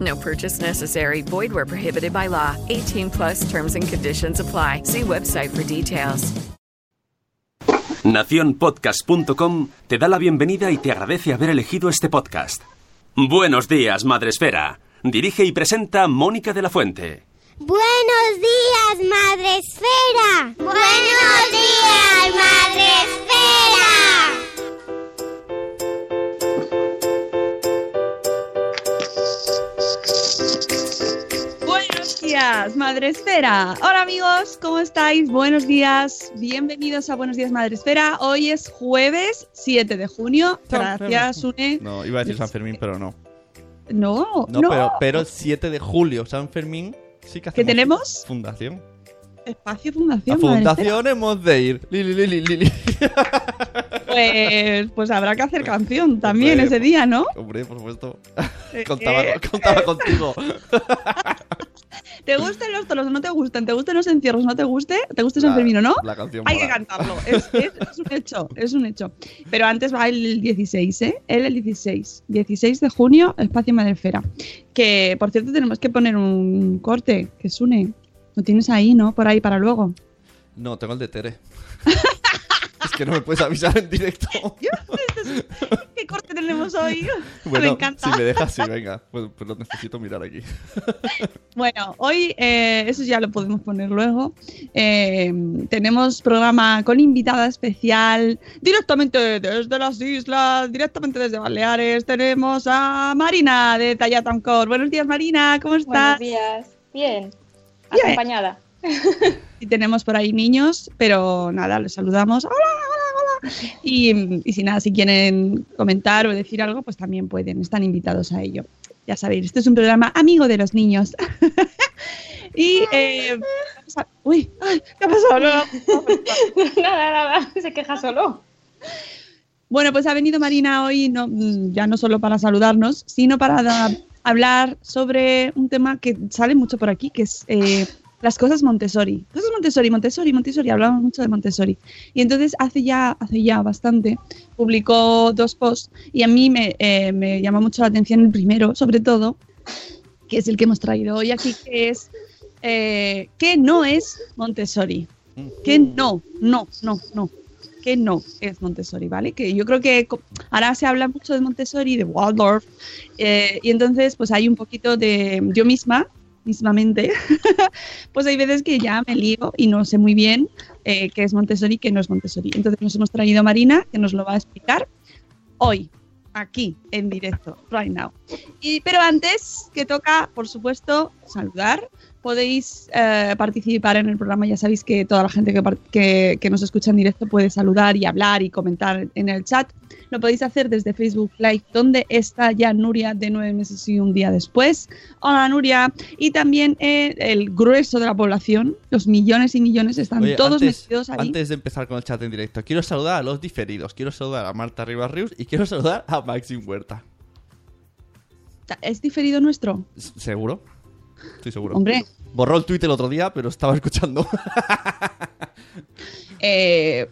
No purchase necessary. Void where prohibited by law. 18 plus terms and conditions apply. See website for details. Naciónpodcast.com te da la bienvenida y te agradece haber elegido este podcast. Buenos días, Madresfera. Dirige y presenta Mónica de la Fuente. Buenos días, Madresfera. Buenos días, Madresfera. Buenos días, Madre Esfera. Hola amigos, ¿cómo estáis? Buenos días, bienvenidos a Buenos días, Madre Esfera. Hoy es jueves 7 de junio. Gracias, Une. No, iba a decir San Fermín, pero no. No, No, no. Pero, pero el 7 de julio, San Fermín, sí que ¿Qué hacemos tenemos? Fundación. Espacio Fundación. Madre fundación hemos de ir. Lili, lili, lili. Esfera. Pues, pues habrá que hacer canción también Hombre, ese día, ¿no? Hombre, por supuesto. Eh, contaba, eh. contaba contigo. ¿Te gustan los toros o no te gustan? ¿Te gustan los encierros o no te guste? ¿Te gusta San Fermín o no? La canción Hay que cantarlo. Es, es- es un hecho, es un hecho. Pero antes va el 16, ¿eh? Él el 16. 16 de junio, Espacio Madrefera. Que, por cierto, tenemos que poner un corte que Sune. Lo tienes ahí, ¿no? Por ahí para luego. No, tengo el de Tere. que no me puedes avisar en directo. ¿Qué corte tenemos hoy? me Bueno, encanta. si me dejas, sí, venga. Pues, pues lo necesito mirar aquí. Bueno, hoy eh, eso ya lo podemos poner luego. Eh, tenemos programa con invitada especial directamente desde las islas, directamente desde Baleares. Tenemos a Marina de Tallatancor. Buenos días, Marina, ¿cómo Buenos estás? días. Bien. Bien. Acompañada. Y tenemos por ahí niños, pero nada, les saludamos. Hola, hola, hola. Y, y si nada, si quieren comentar o decir algo, pues también pueden, están invitados a ello. Ya sabéis, este es un programa amigo de los niños. y. eh, uy, ¿qué ha pasado? Nada, nada. Se queja solo. Bueno, pues ha venido Marina hoy, no, ya no solo para saludarnos, sino para hablar sobre un tema que sale mucho por aquí, que es eh, las cosas Montessori. Cosas Montessori, Montessori, Montessori, hablamos mucho de Montessori. Y entonces hace ya, hace ya bastante, publicó dos posts y a mí me, eh, me llama mucho la atención el primero, sobre todo, que es el que hemos traído hoy aquí, que es eh, ¿qué no es Montessori? que no, no, no, no, que no es Montessori, ¿vale? Que yo creo que ahora se habla mucho de Montessori, de Waldorf, eh, y entonces pues hay un poquito de yo misma, mismamente, pues hay veces que ya me lío y no sé muy bien eh, qué es Montessori y qué no es Montessori. Entonces nos hemos traído a Marina, que nos lo va a explicar hoy, aquí, en directo, right now. Y, pero antes, que toca, por supuesto, saludar. Podéis eh, participar en el programa, ya sabéis que toda la gente que, que, que nos escucha en directo puede saludar y hablar y comentar en el chat. Lo podéis hacer desde Facebook Live, donde está ya Nuria de nueve meses y un día después. Hola Nuria. Y también eh, el grueso de la población, los millones y millones, están Oye, todos antes, metidos ahí. antes de empezar con el chat en directo, quiero saludar a los diferidos. Quiero saludar a Marta Rivas Rius y quiero saludar a Maxim Huerta. ¿Es diferido nuestro? ¿Seguro? Estoy seguro. Hombre, Borró el tweet el otro día, pero estaba escuchando. Eh,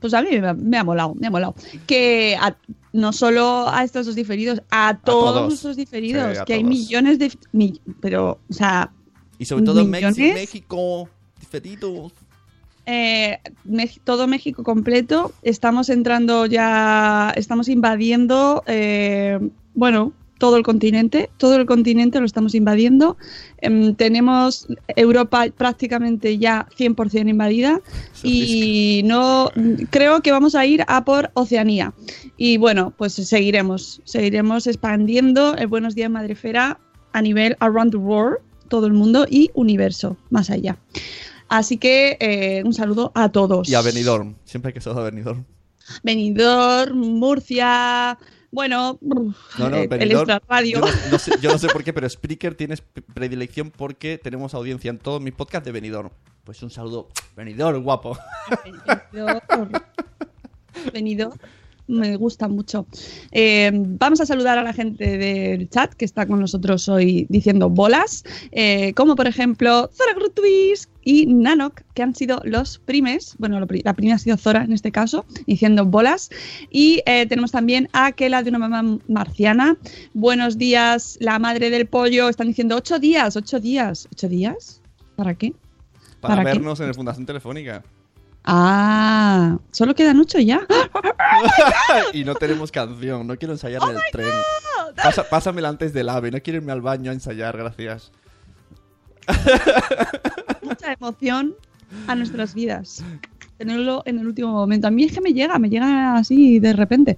pues a mí me, ha- me ha molado, me ha molado. Que a- no solo a estos dos diferidos, a todos, todos. nuestros diferidos, Sí, que hay millones de... mi- pero, o sea, y sobre todo en. México, diferidos. eh, todo México completo, estamos entrando ya, estamos invadiendo, eh, bueno, todo el continente, todo el continente lo estamos invadiendo. Em, tenemos Europa prácticamente ya 100% invadida y no creo que vamos a ir a por Oceanía. Y bueno, pues seguiremos, seguiremos expandiendo el Buenos Días Madrefera a nivel around the world, todo el mundo y universo, más allá. Así que eh, un saludo a todos. Y a Benidorm. Siempre hay que saludar a Benidorm. Benidorm, Murcia, bueno, No, no, el extra radio. Yo no, no sé, yo no sé por qué, pero Spreaker tienes predilección porque tenemos audiencia en todos mis podcasts de Benidorm. Pues un saludo, Benidorm, guapo. Benidorm. Benidorm. Me gusta mucho. Eh, vamos a saludar a la gente del chat que está con nosotros hoy diciendo bolas, eh, como por ejemplo Zora Grutwis y Nanok, que han sido los primes. Bueno, lo la primera ha sido Zora en este caso, diciendo bolas. Y eh, tenemos también a Kela de una mamá marciana. Buenos días, la madre del pollo. Están diciendo ocho días, ocho días. ¿Ocho días? ¿Para qué? Para, ¿Para qué? vernos en el Fundación Telefónica. Ah, solo quedan ocho ya. y no tenemos canción, no quiero ensayar en el tren. Pasa- pásamela antes del ave, no quiero irme al baño a ensayar, gracias. mucha emoción a nuestras vidas. Tenerlo en el último momento. A mí es que me llega, me llega así de repente.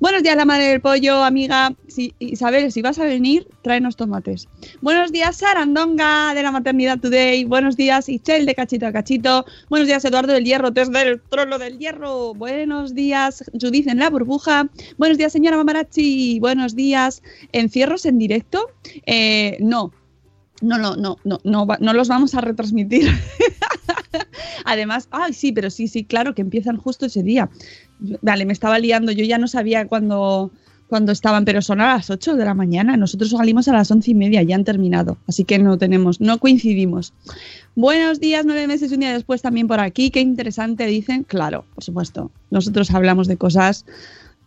Buenos días, la madre del pollo, amiga. Si, Isabel, si vas a venir, tráenos tomates. Buenos días, Sarandonga de la Maternidad Today. Buenos días, Ichel de Cachito a Cachito. Buenos días, Eduardo del Hierro, desde el trono del hierro. Buenos días, Judith en la burbuja. Buenos días, señora Mamarachi. Buenos días. ¿Encierros en directo? Eh, no, no, no, no, no, no, no los vamos a retransmitir. Además, ay, sí, pero sí, sí, claro que empiezan justo ese día. Vale, me estaba liando, yo ya no sabía cuándo, cuándo estaban, pero son a las 8 de la mañana. Nosotros salimos a las once y media, ya han terminado, así que no tenemos, no coincidimos. Buenos días, nueve meses y un día después también por aquí. Qué interesante, dicen. Claro, por supuesto. Nosotros hablamos de cosas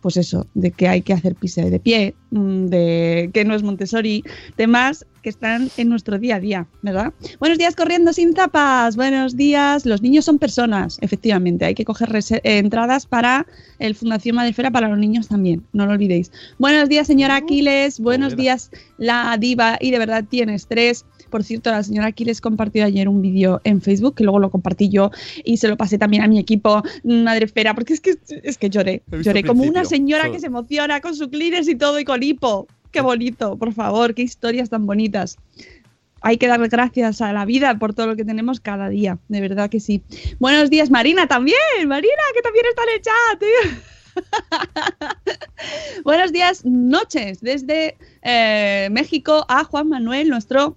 pues eso, de que hay que hacer pisa de pie, mm, de que no es Montessori, temas que están en nuestro día a día, ¿verdad? Buenos días corriendo sin zapas, buenos días, los niños son personas, efectivamente, hay que coger eh, entradas para el Fundación Madrefera para los niños también, no lo olvidéis. Buenos días, señora Aquiles, buenos días, la diva, y de verdad tienes tres. Por cierto, la señora Aquiles compartió ayer un vídeo en Facebook, que luego lo compartí yo y se lo pasé también a mi equipo, Madrefera, porque es que, es que lloré, lloré como una señora que se emociona con su Kleenex y todo y con hipo. Qué bonito, por favor, qué historias tan bonitas. Hay que dar gracias a la vida por todo lo que tenemos cada día, de verdad que sí. Buenos días, Marina, también. Marina, que también está en el chat. Buenos días, noches, desde eh, México a Juan Manuel, nuestro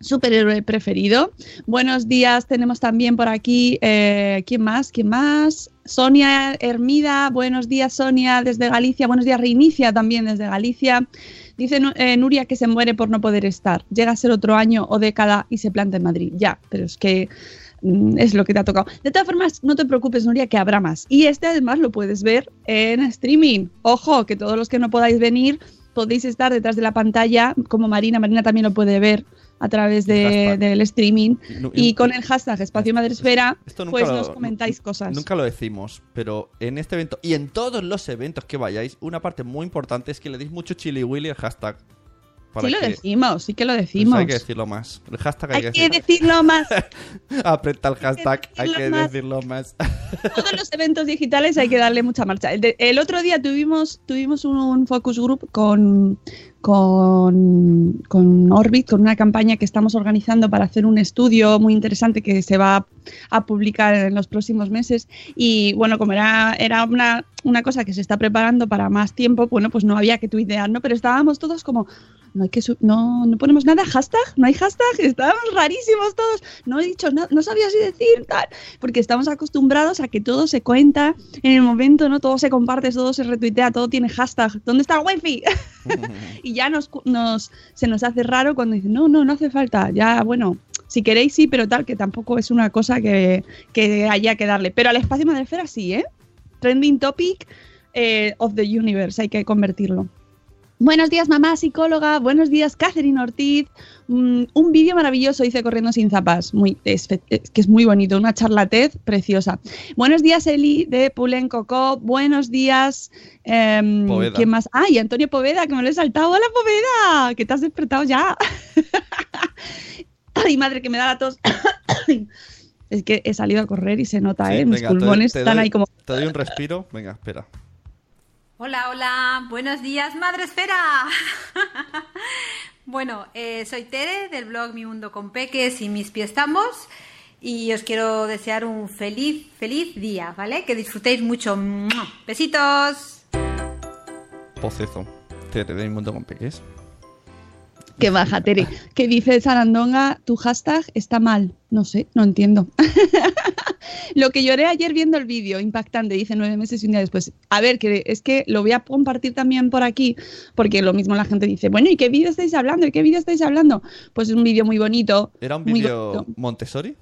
superhéroe preferido. Buenos días, tenemos también por aquí, eh, ¿quién más? ¿Quién más? Sonia Hermida, buenos días Sonia desde Galicia, buenos días Reinicia también desde Galicia. Dice eh, Nuria que se muere por no poder estar. Llega a ser otro año o década y se planta en Madrid. Ya, pero es que mm, es lo que te ha tocado. De todas formas, no te preocupes, Nuria, que habrá más. Y este además lo puedes ver en streaming. Ojo, que todos los que no podáis venir podéis estar detrás de la pantalla, como Marina. Marina también lo puede ver a través de- del streaming. Y no- Y y- con el hashtag Espacio Madresfera, pues lo- nos comentáis cosas. Nunca lo decimos, pero en este evento y en todos los eventos que vayáis, una parte muy importante es que le deis mucho chili willy el hashtag. para Sí lo decimos, sí que lo Pues decimos. hay que decirlo más. El hashtag hay, Hay que, que decir- decirlo más. Aprieta el hashtag, hay decirlo que más. decirlo más. Todos los eventos digitales hay que darle mucha marcha. El, de- el otro día tuvimos, tuvimos un, un focus group con, con, con Orbit, con una campaña que estamos organizando para hacer un estudio muy interesante que se va a publicar en los próximos meses. Y bueno, como era, era una, una cosa que se está preparando para más tiempo, bueno, pues no había que tuitear, ¿no? Pero estábamos todos como, no hay que no, no ponemos nada, hashtag, no hay hashtag, estábamos rarísimos todos, no he dicho nada, no sabía si decir tal, porque estamos acostumbrados a que todo se cuenta en el momento, ¿no? Todo se comparte, todo se retuitea, todo tiene hashtag. ¿Dónde está el wifi? y ya nos, nos, se nos hace raro cuando dicen, no, no, no hace falta, ya, bueno, si queréis sí, pero tal, que tampoco es una cosa que, que haya que darle. Pero al espacio Madrefera sí, ¿eh? Trending topic eh, of the universe, hay que convertirlo. Buenos días, mamá psicóloga. Buenos días, Catherine Ortiz. Mm, un vídeo maravilloso hice corriendo sin zapas. Muy, es, que es muy bonito. Una charla TED preciosa. Buenos días, Eli de Pulen Coco. Buenos días. Poveda. ¿Quién más? ¡Ay, Antonio Poveda! Que me lo he saltado. ¡Hola, Poveda! Que te has despertado ya. ¡Ay, madre, que me da la tos! es que he salido a correr y se nota, Sí, ¿eh? Mis venga, pulmones están doy- ahí como. Te doy un respiro. Venga, espera. Hola, hola, buenos días, Madre Esfera. bueno, eh, soy Tere del blog Mi Mundo con Peques y Mis Pies Tambos y os quiero desear un feliz, feliz día, ¿vale? Que disfrutéis mucho. ¡Mua! Besitos. Pocezo. Te te doy un mundo con peques. Que baja, Tere. Que dice Sarandonga, tu hashtag está mal. No sé, no entiendo. lo que lloré ayer viendo el vídeo, impactante, dice nueve meses y un día después. A ver, que es que lo voy a compartir también por aquí, porque lo mismo la gente dice, bueno, ¿y qué vídeo estáis hablando? ¿Y qué vídeo estáis hablando? Pues es un vídeo muy bonito. ¿Era un vídeo. Montessori?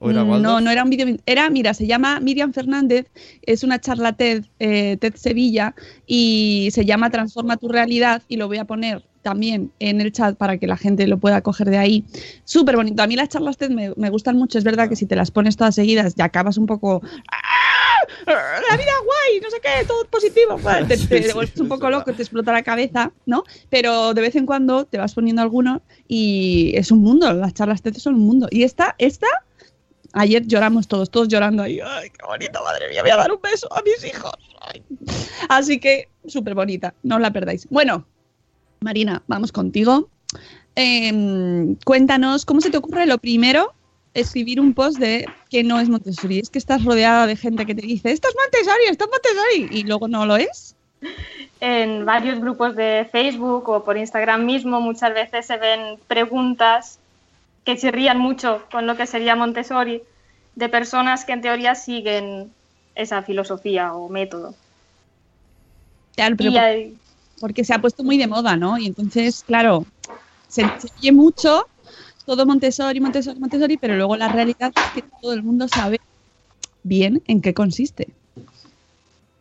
¿O era Mm? No, no era un vídeo. Era, mira, se llama Miriam Fernández, es una charla TED, eh, TED Sevilla, y se llama Transforma tu realidad, y lo voy a poner también en el chat para que la gente lo pueda coger de ahí. Súper bonito. A mí las charlas TED me, me gustan mucho. Es verdad que si te las pones todas seguidas ya acabas un poco. ¡Ah! La vida guay, no sé qué, todo positivo. Bueno, te, te vuelves un poco loco, te explota la cabeza, ¿no? Pero de vez en cuando te vas poniendo alguno y es un mundo. Las charlas TED son un mundo. Y esta, esta Ayer lloramos todos, todos llorando ahí. Ay, qué bonito, madre mía, voy a dar un beso a mis hijos. Ay. Así que, súper bonita, no os la perdáis. Bueno, Marina, vamos contigo. Em, cuéntanos, ¿cómo se te ocurre lo primero escribir un post de que no es Montessori? Es que estás rodeada de gente que te dice, esto es Montessori, esto es Montessori, y luego no lo es. En varios grupos de Facebook o por Instagram mismo muchas veces se ven preguntas que chirrían mucho con lo que sería Montessori de personas que en teoría siguen esa filosofía o método. Claro, pero Y hay- porque se ha puesto muy de moda, ¿no? Y entonces, claro, se, se oye mucho todo Montessori, Montessori, Montessori, pero luego la realidad es que todo el mundo sabe bien en qué consiste.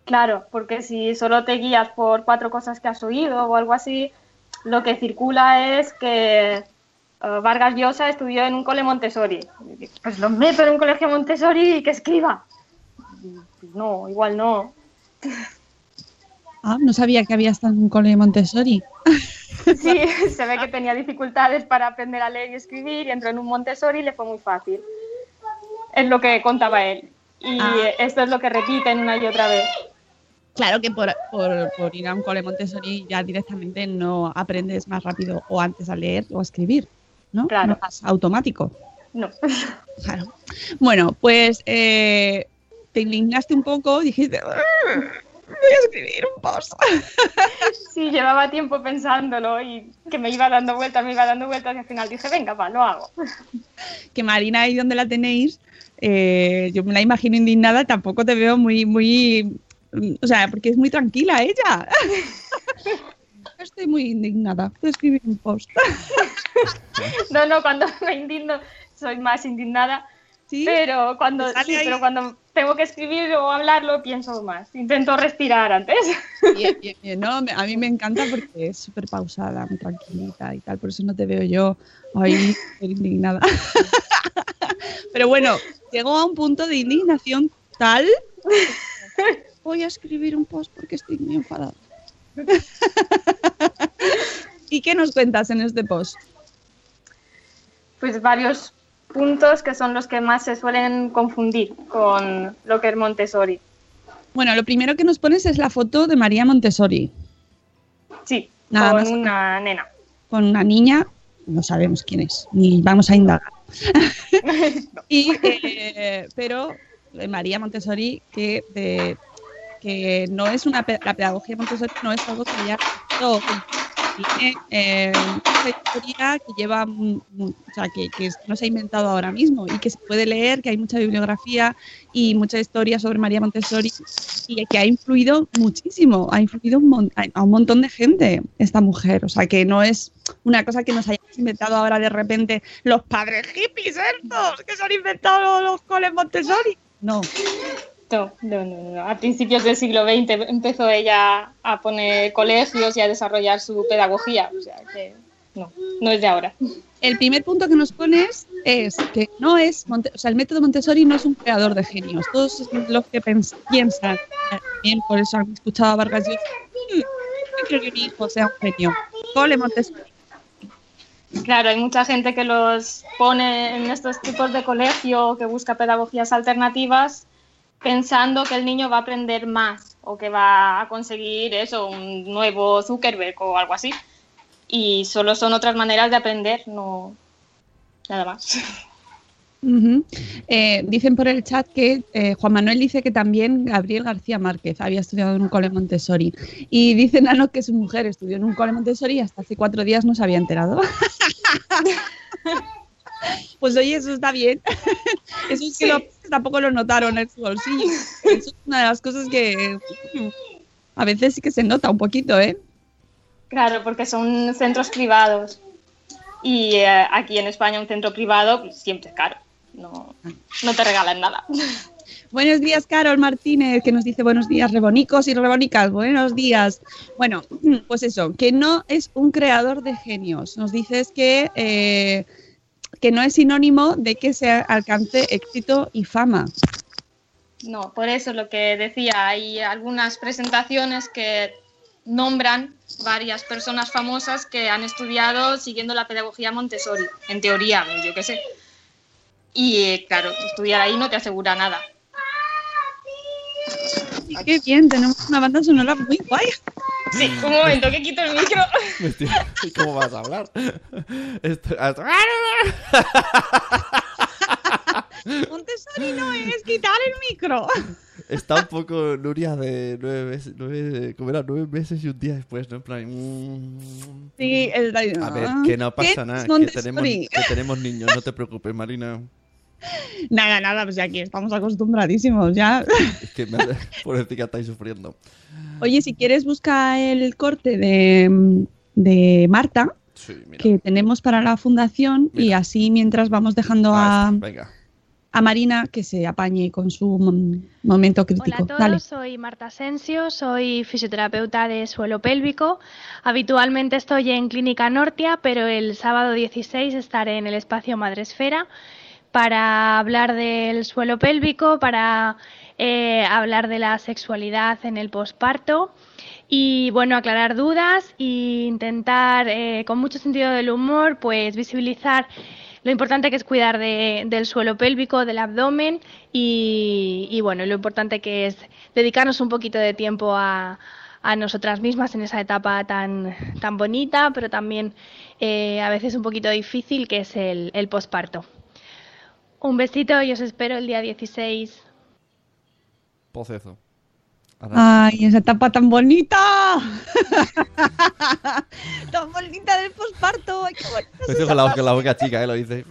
Claro, porque si solo te guías por cuatro cosas que has oído o algo así, lo que circula es que eh, Vargas Llosa estudió en un cole Montessori. Pues lo meto en un colegio Montessori y que escriba. No, igual no. Ah, no sabía que había estado en un cole Montessori. Sí, se ve que tenía dificultades para aprender a leer y escribir y entró en un Montessori y le fue muy fácil. Es lo que contaba él. Y Ah. esto es lo que repiten una y otra vez. Claro que por, por- por ir a un cole Montessori ya directamente no aprendes más rápido o antes a leer o a escribir, ¿no? Claro. No es automático. No. Claro. Bueno, pues eh, te indignaste un poco, dijiste, "Ah, voy a escribir un post. Sí, llevaba tiempo pensándolo y que me iba dando vueltas, me iba dando vueltas y al final dije, venga, va, lo hago. que Marina, ahí donde la tenéis, eh, yo me la imagino indignada, tampoco te veo muy, muy, o sea, porque es muy tranquila ella. Estoy muy indignada de escribir un post. No, no, cuando me indigno soy más indignada, ¿Sí? pero cuando, sí, pero cuando tengo que escribir o hablarlo pienso más. Intento respirar antes. Bien, bien, bien. No, a mí me encanta porque es súper pausada, muy tranquilita y tal, por eso no te veo yo ahí indignada. Pero bueno, llegó a un punto de indignación tal. Voy a escribir un post porque estoy muy enfadada. ¿Y qué nos cuentas en este post? Pues varios puntos que son los que más se suelen confundir con lo que es Montessori. Bueno, lo primero que nos pones es la foto de María Montessori Sí, Nada con más. una nena. con una niña, no sabemos quién es, ni vamos a indagar. y, eh, pero María Montessori, que, de- que no es una la pedagogía Montessori no es algo que no, tiene eh, una historia que lleva o sea que, que no se ha inventado ahora mismo y que se puede leer que hay mucha bibliografía y mucha historia sobre María Montessori y que ha influido muchísimo ha influido a un montón de gente esta mujer. O sea que no es una cosa que nos hayamos inventado ahora de repente los padres hippies estos que se han inventado los coles Montessori. No No, no, no, no. A principios del siglo XX empezó ella a poner colegios y a desarrollar su pedagogía. O sea que no, no es de ahora. El primer punto que nos pones es que no es, Monte- o sea, el método Montessori no es un creador de genios. Todos los que piensan, bien, por eso han escuchado a Vargas Llosa, "Mm, yo quiero que mi hijo sea un genio. Cole Montessori. Claro, hay mucha gente que los pone en estos tipos de colegio, que busca pedagogías alternativas, pensando que el niño va a aprender más o que va a conseguir eso, un nuevo Zuckerberg o algo así. Y solo son otras maneras de aprender, no nada más. Eh, dicen por el chat que eh, Juan Manuel dice que también Gabriel García Márquez había estudiado en un cole Montessori. Y dice Nano que su mujer estudió en un cole Montessori y hasta hace cuatro días no se había enterado. pues oye, eso está bien. eso es que Sí. padres tampoco lo notaron en su bolsillo. Eso es una de las cosas que a veces sí que se nota un poquito, ¿eh? Claro, porque son centros privados. Y eh, aquí en España un centro privado pues, siempre es caro. No, no te regalan nada. Buenos días, Carol Martínez, que nos dice buenos días, rebonicos y rebonicas. Buenos días. Bueno, pues eso, que no es un creador de genios. Nos dices que, eh, que no es sinónimo de que se alcance éxito y fama. No, por eso lo que decía, hay algunas presentaciones que nombran varias personas famosas que han estudiado siguiendo la pedagogía Montessori, en teoría, yo qué sé. Y eh, claro, estudiar ahí no te asegura nada. Y qué bien, tenemos una banda sonora muy guay. Sí, un momento que quito el micro. Hostia, ¿y ¿Cómo vas a hablar? Esto- Montessori no es quitar el micro. Está un poco Nuria de nueve meses, nueve, ¿cómo era? Nueve meses y un día después, ¿no? En plan... mm. Sí, el A ver, que no pasa ¿Qué nada, que tenemos, que tenemos niños, no te preocupes, Marina. Nada, nada, pues aquí estamos acostumbradísimos ya. Es que me hace- pobrecita que estáis sufriendo. Oye, si quieres busca el corte de, de Marta Sí, que tenemos para la fundación y Mira. así mientras vamos dejando Ah, a, venga. a Marina que se apañe con su mom- momento Hola crítico. a todos, Dale. soy Marta Asensio, soy fisioterapeuta de suelo pélvico. Habitualmente estoy en Clínica Nortia, pero el sábado 16 estaré en el espacio Madresfera para hablar del suelo pélvico, para eh, hablar de la sexualidad en el posparto y bueno, aclarar dudas e intentar eh, con mucho sentido del humor pues visibilizar lo importante que es cuidar de- del suelo pélvico, del abdomen y, y, bueno, lo importante que es dedicarnos un poquito de tiempo a, a nosotras mismas en esa etapa tan, tan bonita, pero también eh, a veces un poquito difícil que es el, el posparto. Un besito y os espero el día 16. Pocezo. Ahora- Ay, esa etapa tan bonita. tan bonita del posparto. Ay, qué bonita es esa con la, fase. con la boca chica, ¿eh? Lo dice.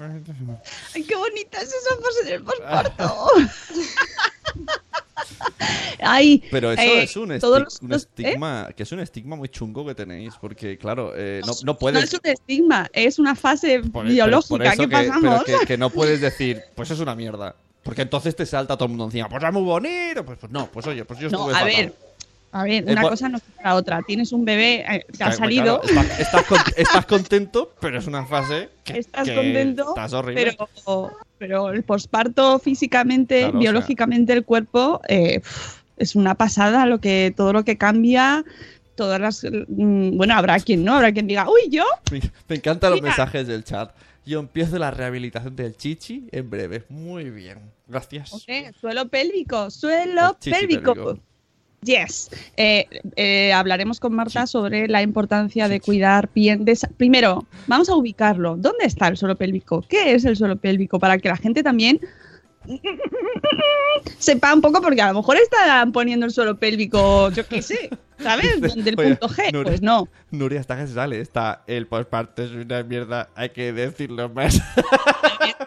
Ay, qué bonita es esa fase del posparto. Ay, Pero eso eh, es un, esti- todos los- un los- ¿eh? estigma, que es un estigma muy chungo que tenéis, porque claro, eh, no, no No puedes... es un estigma, es una fase por- biológica por que, que- pasamos. Pero que, que no puedes decir, pues es una mierda. Porque entonces te salta todo el mundo encima, pues es muy bonito, pues, pues no, pues oye, pues yo No, estuve a fatal. ver, a ver, Eh, una cosa no quita la otra. Tienes un bebé eh, que ha salido, claro, estás, estás con- estás contento, pero es una fase que, estás que contento, Estás horrible. pero, pero el posparto físicamente, Claro, o sea- biológicamente el cuerpo eh, es una pasada lo que todo lo que cambia, todas las mm, bueno, habrá quien no, habrá quien diga, "Uy, yo Me, encantan los mensajes del chat. Yo empiezo la rehabilitación del chichi en breve. Muy bien. Gracias. Hombre, suelo pélvico, suelo pélvico. Yes. Eh, eh, hablaremos con Marta sobre la importancia de cuidar bien. de Primero, vamos a ubicarlo. ¿Dónde está el suelo pélvico? ¿Qué es el suelo pélvico? Para que la gente también sepa un poco, porque a lo mejor están poniendo el suelo pélvico, yo qué sé, ¿sabes? Del punto G. Nuria- Pues no. Nuria está que se sale. Está el posparto es una mierda. Hay que decirlo más.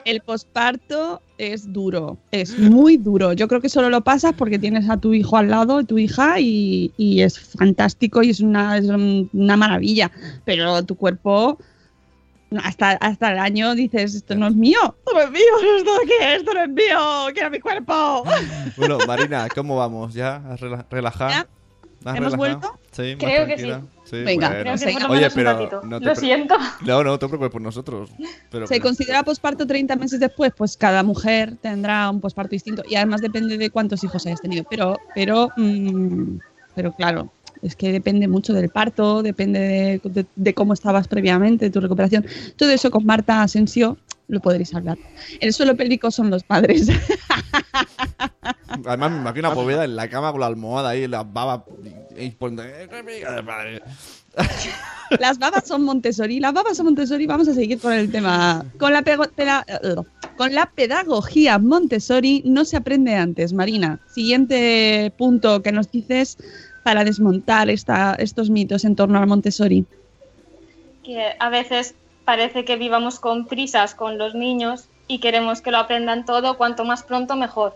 El posparto es duro, es muy duro. Yo creo que solo lo pasas porque tienes a tu hijo al lado, tu hija, y, y es fantástico y es una, es un- una maravilla. Pero tu cuerpo hasta, hasta el año dices, esto no es mío, esto no es mío, esto qué, esto no es mío, quiero mi cuerpo. Bueno, Marina, ¿cómo vamos? ¿Ya? ¿Has rela- relajado? ¿Ya? ¿Has ¿Hemos relajado? vuelto? Sí, más Creo que tranquila. Sí, Venga, bueno. Creo que Sí. por lo Oye, pero no te Lo siento. No, no te preocupes por nosotros. Pero ¿Se considera posparto 30 meses después? Pues cada mujer tendrá un posparto distinto y además depende de cuántos hijos hayas tenido. Pero, pero, mm, pero claro, es que depende mucho del parto, depende de, de- de cómo estabas previamente, de tu recuperación. Todo eso con Marta Asensio lo podréis hablar. El suelo pélvico son los padres. Además, me imagino a Poveda en la cama con la almohada ahí, las babas. Y, "Eh, qué amiga de padre". Las babas son Montessori. Las babas son Montessori. Vamos a seguir con el tema. Con la, con la pedagogía Montessori no se aprende antes, Marina. Siguiente punto que nos dices para desmontar esta, estos mitos en torno al Montessori. que a veces parece que vivamos con prisas con los niños y queremos que lo aprendan todo cuanto más pronto mejor.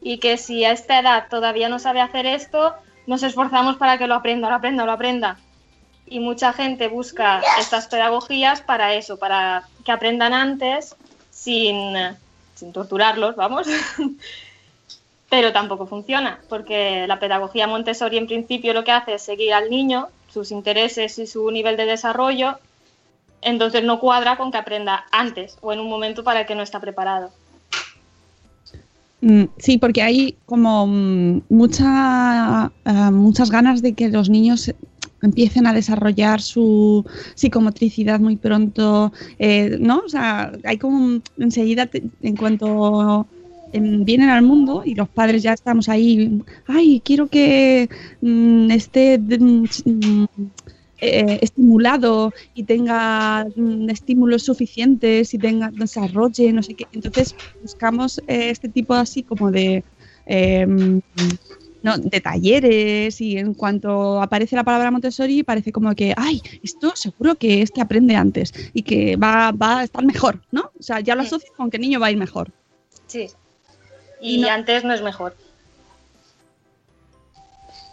Y que si a esta edad todavía no sabe hacer esto, nos esforzamos para que lo aprenda, lo aprenda, lo aprenda. Y mucha gente busca estas pedagogías para eso, para que aprendan antes sin, sin torturarlos, vamos. Pero tampoco funciona, porque la pedagogía Montessori en principio lo que hace es seguir al niño, sus intereses y su nivel de desarrollo, entonces no cuadra con que aprenda antes o en un momento para el que no está preparado. Mm, Sí, porque hay como mm, mucha, ah, muchas ganas de que los niños empiecen a desarrollar su psicomotricidad muy pronto, eh, ¿no? O sea, hay como un- enseguida, te- en cuanto em, vienen al mundo y los padres ya estamos ahí, ay, quiero que mm, esté mm, eh, estimulado y tenga mm, estímulos suficientes y tenga desarrolle, no sé qué. Entonces buscamos eh, este tipo así como de, eh, no, de talleres y en cuanto aparece la palabra Montessori parece como que, ay, esto seguro que es que aprende antes y que va, va a estar mejor, ¿no? O sea, ya lo asocio con que el niño va a ir mejor. Sí. Y Y no- antes no es mejor.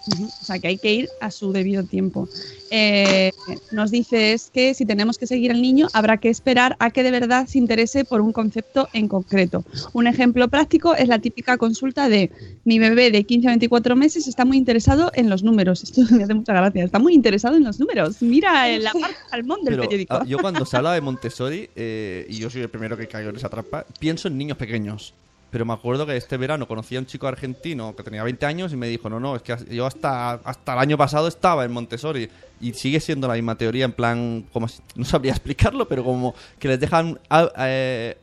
O sea, que hay que ir a su debido tiempo. Eh, nos dices que si tenemos que seguir al niño, habrá que esperar a que de verdad se interese por un concepto en concreto. Un ejemplo práctico es la típica consulta de mi bebé de 15 a 24 meses está muy interesado en los números. Esto me hace mucha gracia. Está muy interesado en los números. Mira en la parte salmón del Pero periódico. ah, yo cuando se habla de Montessori, eh, y yo soy el primero que caigo en esa trampa, pienso en niños pequeños. Pero me acuerdo que este verano conocí a un chico argentino que tenía 20 años y me dijo, no, no, es que yo hasta, hasta el año pasado estaba en Montessori. Y sigue siendo la misma teoría, en plan, como si- no sabría explicarlo, pero como que les dejan eh,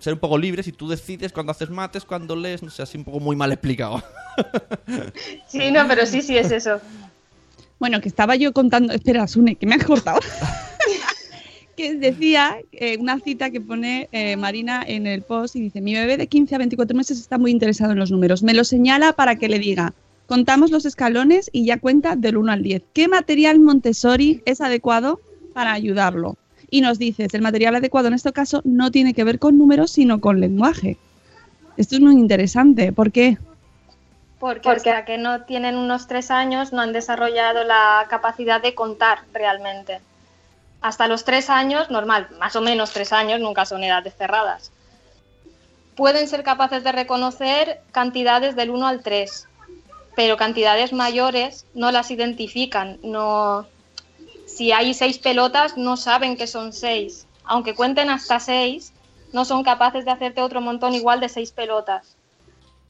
ser un poco libres y tú decides cuando haces mates, cuando lees, no sé, así un poco muy mal explicado. Sí, no, pero sí, sí es eso. Bueno, que estaba yo contando. Espera, Sune, que me has cortado. que decía eh, una cita que pone eh, Marina en el post y dice: Mi bebé de 15 a 24 meses está muy interesado en los números. Me lo señala para que le diga. Contamos los escalones y ya cuenta del 1 al 10. ¿Qué material Montessori es adecuado para ayudarlo? Y nos dices: el material adecuado en este caso no tiene que ver con números, sino con lenguaje. Esto es muy interesante. ¿Por qué? Porque hasta que no tienen unos tres años no han desarrollado la capacidad de contar realmente. Hasta los tres años, normal, más o menos tres años, nunca son edades cerradas. Pueden ser capaces de reconocer cantidades del 1 al 3, pero cantidades mayores no las identifican. No, si hay seis pelotas, no saben que son seis. Aunque cuenten hasta seis, no son capaces de hacerte otro montón igual de seis pelotas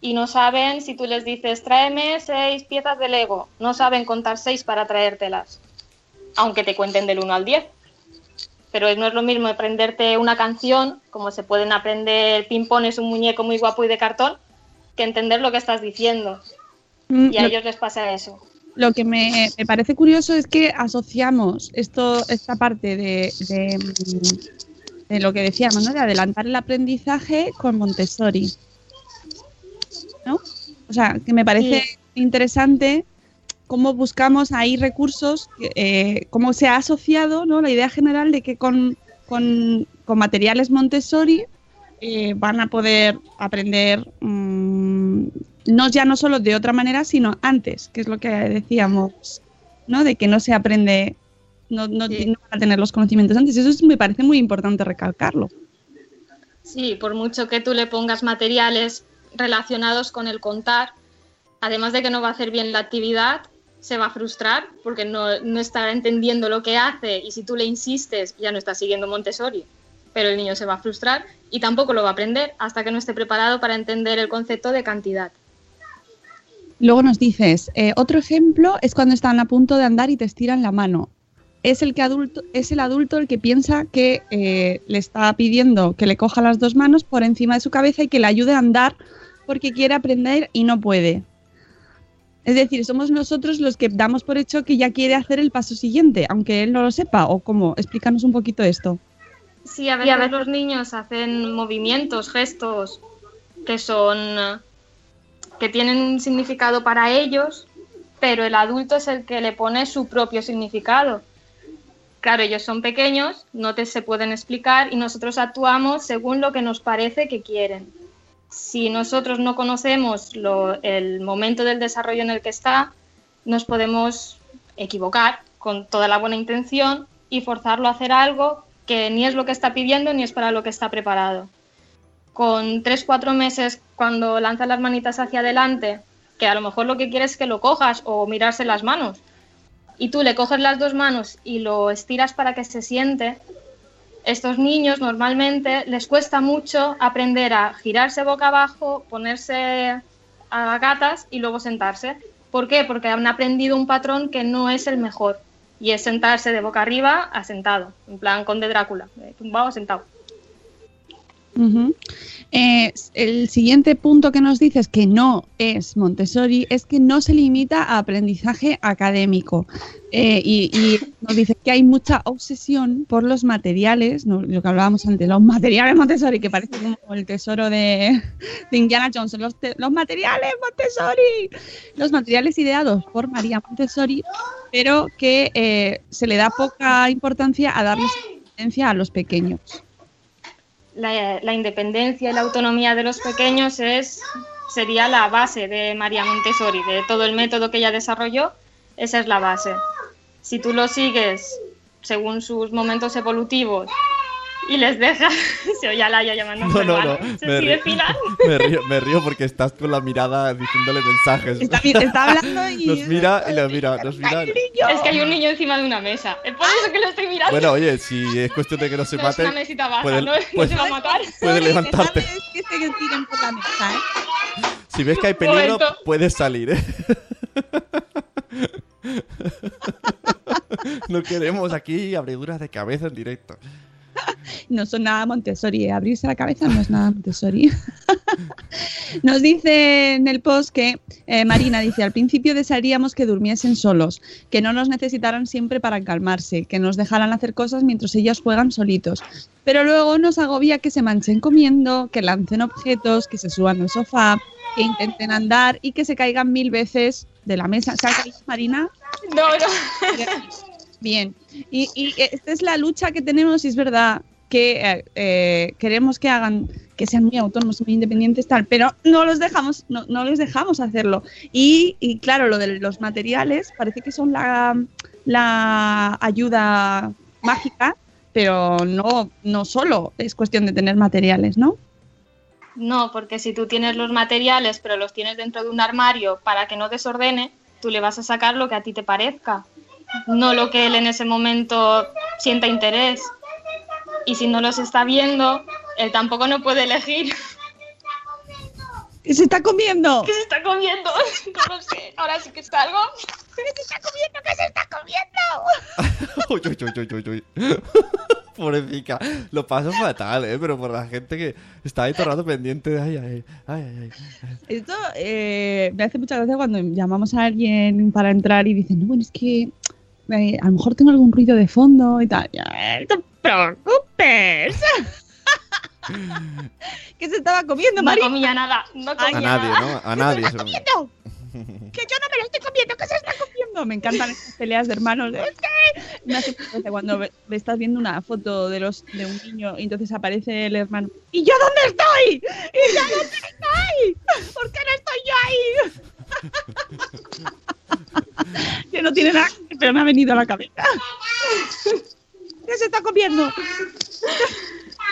y no saben si tú les dices tráeme seis piezas de Lego, no saben contar seis para traértelas, aunque te cuenten del 1 al 10. Pero no es lo mismo aprenderte una canción, como se pueden aprender ping-pong es un muñeco muy guapo y de cartón, que entender lo que estás diciendo. Mm, Y a lo- ellos les pasa eso. Lo que me, me parece curioso es que asociamos esto, esta parte de, de, de lo que decíamos, ¿no? De adelantar el aprendizaje con Montessori. ¿No? O sea, que me parece interesante cómo buscamos ahí recursos, eh, cómo se ha asociado ¿no? la idea general de que con, con, con materiales Montessori eh, van a poder aprender mm, no ya no solo de otra manera, sino antes, que es lo que decíamos, ¿no? De que no se aprende no, no, no van a tener los conocimientos antes. Eso es- me parece muy importante recalcarlo. Sí, por mucho que tú le pongas materiales relacionados con el contar, además de que no va a hacer bien la actividad, se va a frustrar porque no, no entendiendo lo que hace y si tú le insistes ya no está siguiendo Montessori, pero el niño se va a frustrar y tampoco lo va a aprender hasta que no esté preparado para entender el concepto de cantidad. Luego nos dices, eh, otro ejemplo es cuando están a punto de andar y te estiran la mano. Es el, que adulto, es el adulto el que piensa que eh, le está pidiendo que le coja las dos manos por encima de su cabeza y que le ayude a andar porque quiere aprender y no puede. Es decir, somos nosotros los que damos por hecho que ya quiere hacer el paso siguiente, aunque él no lo sepa. ¿O cómo? Explícanos un poquito esto. Sí, a veces, los niños hacen movimientos, gestos que son que tienen un significado para ellos, pero el adulto es el que le pone su propio significado. Claro, ellos son pequeños, no te se pueden explicar y nosotros actuamos según lo que nos parece que quieren. Si nosotros no conocemos el momento del desarrollo en el que está, nos podemos equivocar con toda la buena intención y forzarlo a hacer algo que ni es lo que está pidiendo ni es para lo que está preparado. Con tres, cuatro meses, cuando lanza las manitas hacia adelante, que a lo mejor lo que quieres es que lo cojas o mirarse las manos, y tú le coges las dos manos y lo estiras para que se siente, estos niños normalmente les cuesta mucho aprender a girarse boca abajo, ponerse a gatas y luego sentarse. ¿Por qué? Porque han aprendido un patrón que no es el mejor y es sentarse de boca arriba a sentado, en plan con de Drácula, tumbado a sentado. Eh, el siguiente punto que nos dices que no es Montessori es que no se limita a aprendizaje académico. Eh, y, nos dice que hay mucha obsesión por los materiales, lo que hablábamos antes, los materiales Montessori, que parece como el tesoro de, Indiana Jones, los, te- los materiales Montessori, los materiales ideados por María Montessori, pero que eh, se le da poca importancia a darles a los pequeños. La, independencia y la autonomía de los pequeños es, sería la base de María Montessori, de todo el método que ella desarrolló, esa es la base. Si tú lo sigues según sus momentos evolutivos y les dejas, se oye a Laia llamando a No, no, no. se Me, sigue río, me, río, me río porque estás con la mirada diciéndole mensajes. Está, está hablando y... Nos mira y nos mira, nos mira. Es que hay un niño encima de una mesa, es por eso que lo estoy mirando. Bueno, oye, si es cuestión de que no se no mate, es una mesita baja, puede- no, no puede- se va a matar. puedes levantarte. que se tiren por la mesa, ¿eh? Si ves que hay peligro, Momento. puedes salir, ¿eh? No queremos aquí abriduras de cabeza en directo. No son nada Montessori, ¿eh? abrirse la cabeza no es nada Montessori. Nos dice en el post que eh, Marina dice, al principio desearíamos que durmiesen solos, que no nos necesitaran siempre para calmarse, que nos dejaran hacer cosas mientras ellos juegan solitos. Pero luego nos agobia que se manchen comiendo, que lancen objetos, que se suban al sofá, que intenten andar y que se caigan mil veces de la mesa. ¿Se ha caído Marina? No, no. Bien, y, y esta es la lucha que tenemos y es verdad que eh, eh, queremos que hagan, que sean muy autónomos, muy independientes, tal, pero no los dejamos, no, no les dejamos hacerlo. Y, y claro, lo de los materiales parece que son la, la ayuda mágica, pero no, no solo es cuestión de tener materiales, ¿no? No, porque si tú tienes los materiales, pero los tienes dentro de un armario para que no desordene, tú le vas a sacar lo que a ti te parezca, no lo que él en ese momento sienta interés. Y si no los está viendo, él tampoco no puede elegir. ¿Qué se está comiendo? ¿Qué se está comiendo? No lo sé. Ahora sí que está algo. ¿Qué se está comiendo? ¿Qué se está comiendo? Uy, uy, uy, uy, uy. Pobrecita. Lo paso fatal, ¿eh? Pero por la gente que está ahí todo el rato pendiente de... Ay, ay, ay, ay, ay. Esto eh, me hace mucha gracia cuando llamamos a alguien para entrar y dicen, no, bueno, es que eh, a lo mejor tengo algún ruido de fondo y tal. "Eh, no te preocupes. ¿Qué se estaba comiendo, No María? comía nada. No A comía nadie, nada. ¿no? A nadie. ¿Qué se está comiendo? Que yo no me lo estoy comiendo, ¿qué se está comiendo? Me encantan estas peleas de hermanos. Es que me hace cuando estás viendo una foto de los de un niño y entonces aparece el hermano. ¿Y yo dónde estoy? ¿Y yo dónde estoy? ¿Por qué no estoy yo ahí? que no tiene nada, pero me ha venido a la cabeza. está comiendo?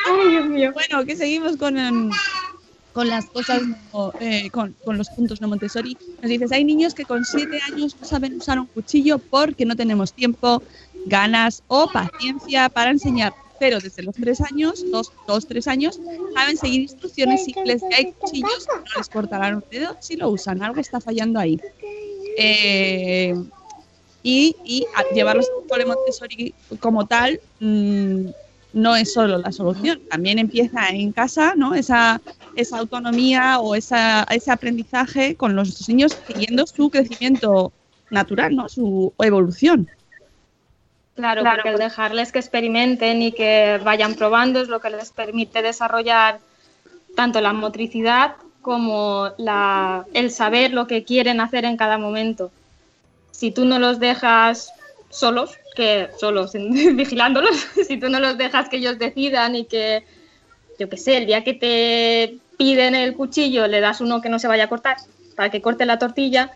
Ay, Dios mío. Bueno, que seguimos con, em, con las cosas, no, eh, con, con los puntos no Montessori. Nos dices, hay niños que con siete años no saben usar un cuchillo porque no tenemos tiempo, ganas o paciencia para enseñar. Pero desde los tres años, dos, dos, tres años, saben seguir instrucciones simples que hay cuchillos que no les cortarán un dedo si lo usan. Algo está fallando ahí. Eh, y, y a- llevarlos al cole Montessori como tal mm, no es solo la solución, también empieza en casa, ¿no? Esa, esa autonomía o esa, ese aprendizaje con los niños siguiendo su crecimiento natural, ¿no? Su evolución. Claro, porque el dejarles que experimenten y que vayan probando es lo que les permite desarrollar tanto la motricidad como la, el saber lo que quieren hacer en cada momento. Si tú no los dejas solos, que solos vigilándolos, si tú no los dejas que ellos decidan y que, yo qué sé, el día que te piden el cuchillo le das uno que no se vaya a cortar para que corte la tortilla,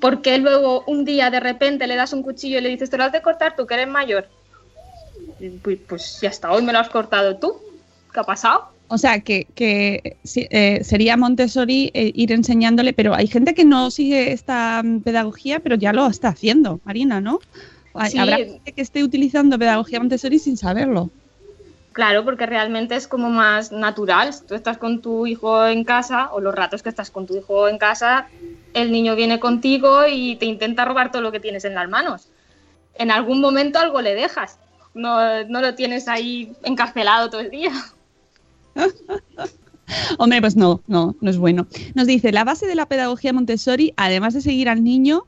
porque luego un día de repente le das un cuchillo y le dices, te lo has de cortar tú, que eres mayor. Pues, pues ya hasta hoy me lo has cortado tú. ¿Qué ha pasado? O sea, que, eh, sería Montessori eh, ir enseñándole, pero hay gente que no sigue esta mm, pedagogía, pero ya lo está haciendo, Marina, ¿no? Sí. Habrá gente que esté utilizando pedagogía Montessori sin saberlo. Claro, porque realmente es como más natural. Si tú estás con tu hijo en casa, o los ratos que estás con tu hijo en casa, el niño viene contigo y te intenta robar todo lo que tienes en las manos. En algún momento algo le dejas. No, no lo tienes ahí encarcelado todo el día. Hombre, pues no, no, no es bueno. Nos dice, la base de la pedagogía Montessori, además de seguir al niño,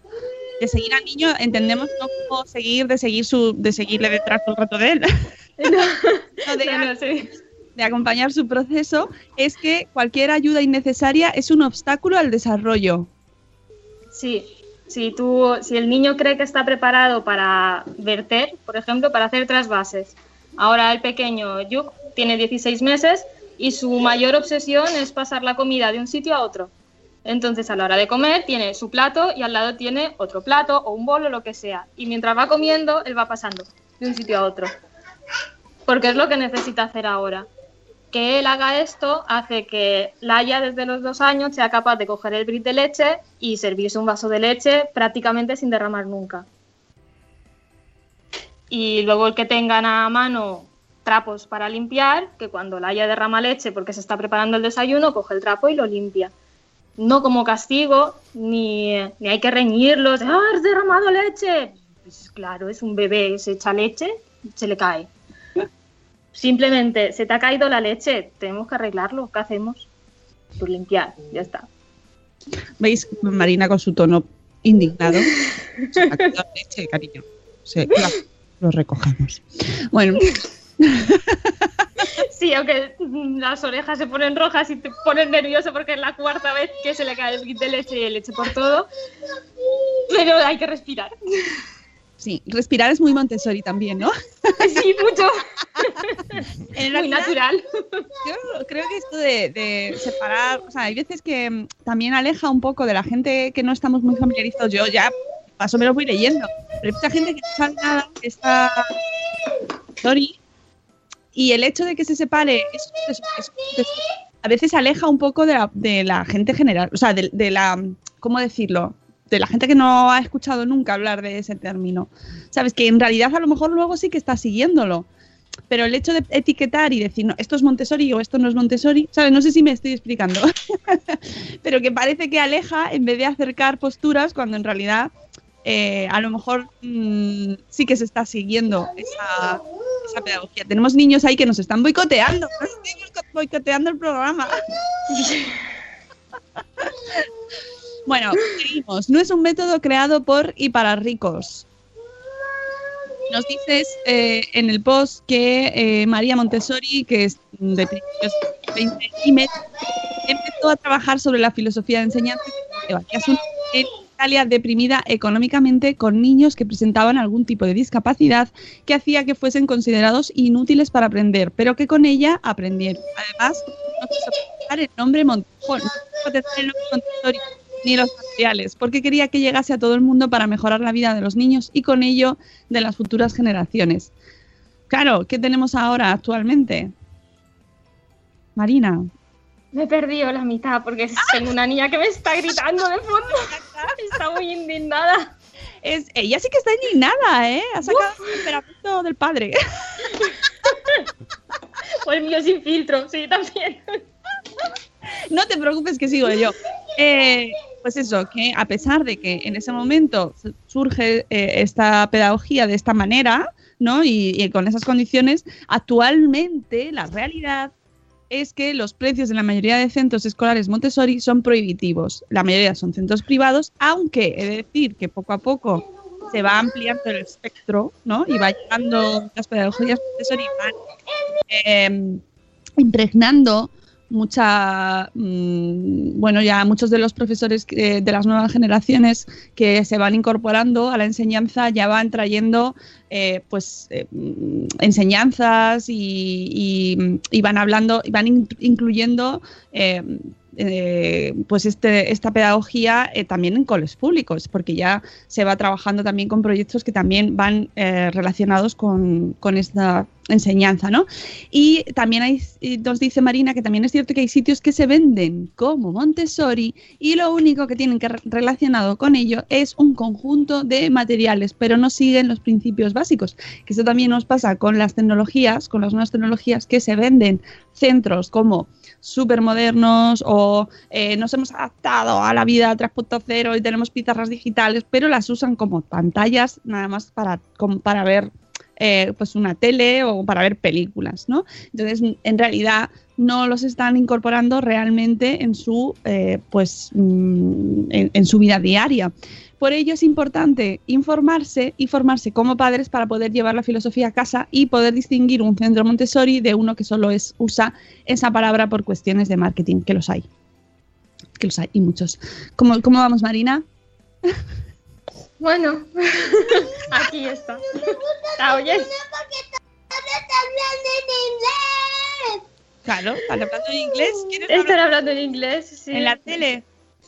de seguir al niño, entendemos no como seguir, de seguir su, de seguirle detrás todo el rato de él. No, de, No, no, sí. de acompañar su proceso, es que cualquier ayuda innecesaria es un obstáculo al desarrollo. Sí, si, tú, si el niño cree que está preparado para verter, por ejemplo, para hacer trasvases. Ahora el pequeño Yuk tiene 16 meses y su mayor obsesión es pasar la comida de un sitio a otro. Entonces a la hora de comer tiene su plato y al lado tiene otro plato o un bol o lo que sea. Y mientras va comiendo, él va pasando de un sitio a otro. Porque es lo que necesita hacer ahora. Que él haga esto hace que Laia desde los dos años sea capaz de coger el brick de leche y servirse un vaso de leche prácticamente sin derramar nunca. Y luego el que tengan a mano trapos para limpiar, que cuando Laia derrama leche porque se está preparando el desayuno, coge el trapo y lo limpia. No como castigo, ni, ni hay que reñirlos, ¡ah, has derramado leche! Pues claro, es un bebé, se echa leche, se le cae. Simplemente se te ha caído la leche, tenemos que arreglarlo. ¿Qué hacemos? Pues limpiar, ya está. ¿Veis? Marina con su tono indignado. Se ha quedado leche, cariño. Sí, claro, lo recogemos. Bueno, Sí, aunque las orejas se ponen rojas y te pones nervioso porque es la cuarta vez que se le cae el kit de leche y el leche por todo. Pero hay que respirar. sí, respirar es muy Montessori también, ¿no? Sí, mucho. En Muy natural. Yo creo que esto de, de separar, o sea, hay veces que mm, también aleja un poco de la gente que no estamos muy familiarizados. Yo ya más o menos voy leyendo, pero hay mucha gente que no sabe nada story y el hecho de que se separe es- a veces aleja un poco de la, de la gente general, o sea, de, de la, ¿cómo decirlo? De la gente que no ha escuchado nunca hablar de ese término. Sabes que en realidad a lo mejor luego sí que está siguiéndolo pero el hecho de etiquetar y decir, no, esto es Montessori o esto no es Montessori, ¿sabes? No sé si me estoy explicando, pero que parece que aleja en vez de acercar posturas cuando en realidad eh, a lo mejor mm, sí que se está siguiendo esa, pedagogía. Tenemos niños ahí que nos están boicoteando, nos están boicoteando el programa. bueno, seguimos. No es un método creado por y para ricos. Nos dices eh, en el post que eh, María Montessori, que es de principios del 20 y medio, empezó a trabajar sobre la filosofía de enseñanza de Baquiasun en Italia deprimida económicamente con niños que presentaban algún tipo de discapacidad que hacía que fuesen considerados inútiles para aprender, pero que con ella aprendieron. Además, no quiso utilizar el nombre utilizar el nombre Montessori ni los materiales, porque quería que llegase a todo el mundo para mejorar la vida de los niños y con ello de las futuras generaciones. Claro, ¿qué tenemos ahora actualmente? Marina. Me he perdido la mitad porque tengo una niña que me está gritando de fondo. Está muy indignada. Es, ella sí que está indignada, ¿eh? Ha sacado el temperamento del padre. O el mío sin filtro, sí, también. No te preocupes que sigo yo. Eh, pues eso, que a pesar de que en ese momento surge eh, esta pedagogía de esta manera, ¿no? Y, y con esas condiciones, actualmente la realidad es que los precios de la mayoría de centros escolares Montessori son prohibitivos. La mayoría son centros privados, aunque he de decir que poco a poco se va ampliando el espectro, ¿no? Y va llegando las pedagogías Montessori van eh, impregnando mucha mm, bueno ya muchos de los profesores eh, de las nuevas generaciones que se van incorporando a la enseñanza ya van trayendo eh, pues eh, mm, enseñanzas y, y- van hablando y van in- incluyendo eh, pues este, esta pedagogía eh, también en coles públicos, porque ya se va trabajando también con proyectos que también van eh, relacionados con, esta enseñanza, ¿no? Y también hay, nos dice Marina que también es cierto que hay sitios que se venden como Montessori y lo único que tienen que re- relacionado con ello es un conjunto de materiales, pero no siguen los principios básicos. Que eso también nos pasa con las tecnologías, con las nuevas tecnologías que se venden centros como súper modernos o eh, nos hemos adaptado a la vida 3.0 y tenemos pizarras digitales, pero las usan como pantallas nada más para, para ver eh, pues una tele o para ver películas, ¿no? Entonces, en realidad no los están incorporando realmente en su eh, pues mm, en su vida diaria. Por ello es importante informarse y formarse como padres para poder llevar la filosofía a casa y poder distinguir un centro Montessori de uno que solo es usa esa palabra por cuestiones de marketing, que los hay. Que los hay, y muchos. ¿Cómo, cómo vamos, Marina? Bueno, aquí está. ¿La oyes? Claro, ¿estás hablando en inglés? ¿Quieres Estar hablando en inglés, sí. en la tele?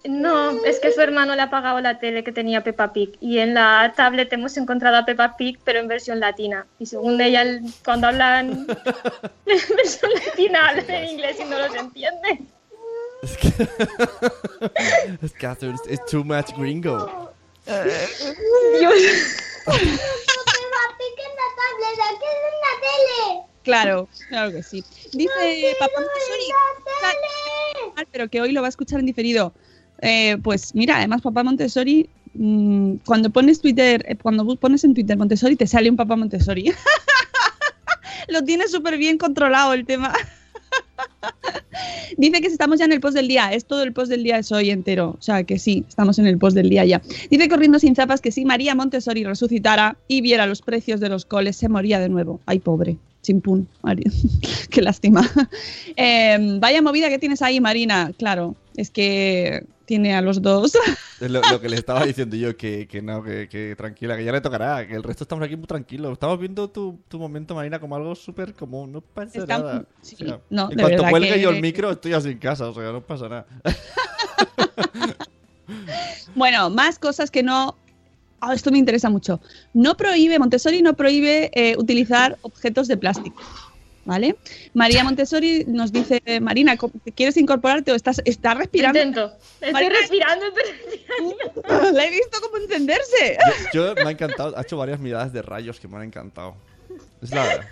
No, es que su hermano le ha pagado la tele que tenía Peppa Pig y en la tablet hemos encontrado a Peppa Pig pero en versión latina y según ella el- cuando hablan en versión latina hablan en inglés y no los entiende. Es que. es un- es too much gringo. Dios. Claro, claro que sí. Dice Papá pero que hoy lo va a escuchar en diferido. Eh, pues mira, además Papá Montessori, mm, cuando pones Twitter, eh, cuando pones en Twitter Montessori, te sale un Papá Montessori. lo tiene súper bien controlado el tema. Dice que estamos ya en el post del día, es todo el post del día, es hoy entero. O sea que sí, estamos en el post del día ya. Dice corriendo sin zapas que si María Montessori resucitara y viera los precios de los coles, se moría de nuevo. Ay, pobre. Chimpún. Mari- Qué lástima. Eh, vaya movida que tienes ahí, Marina. Claro, es que tiene a los dos. Es lo, lo que le estaba diciendo yo, que, que no, que, que tranquila, que ya le tocará, que el resto estamos aquí muy tranquilos. Estamos viendo tu, tu momento, Marina, como algo súper común, no pasa Está- nada. sí, O sea, no, en cuanto cuelgue que- yo el micro, estoy así en casa, o sea, no pasa nada. Bueno, más cosas que no. Ah, esto me interesa mucho. No prohíbe, Montessori no prohíbe eh, utilizar objetos de plástico. ¿Vale? María Montessori nos dice, Marina, ¿cómo- ¿quieres incorporarte o estás, estás respirando? Intento. Estoy Marina- respirando, estoy La he visto como encenderse. Yo me ha encantado, ha hecho varias miradas de rayos que me han encantado. Es la verdad.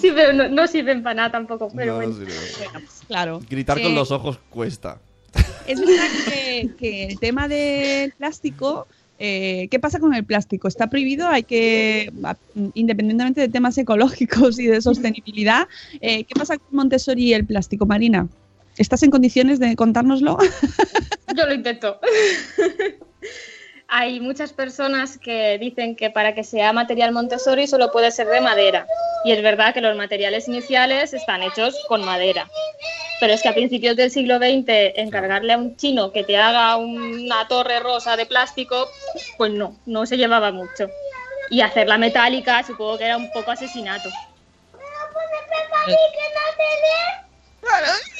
Sí, pero no, no sirven para nada tampoco. Pero No, no bueno. sirve. Claro. Gritar con Eh, los ojos cuesta. Es verdad que, que el tema del plástico, eh, ¿qué pasa con el plástico? ¿Está prohibido? Hay que, independientemente de temas ecológicos y de sostenibilidad, eh, ¿qué pasa con Montessori y el plástico, Marina? ¿Estás en condiciones de contárnoslo? Yo lo intento. Hay muchas personas que dicen que para que sea material Montessori solo puede ser de madera. Y es verdad que los materiales iniciales están hechos con madera. Pero es que a principios del siglo XX encargarle a un chino que te haga una torre rosa de plástico, pues no, no se llevaba mucho. Y hacerla metálica supongo que era un poco asesinato.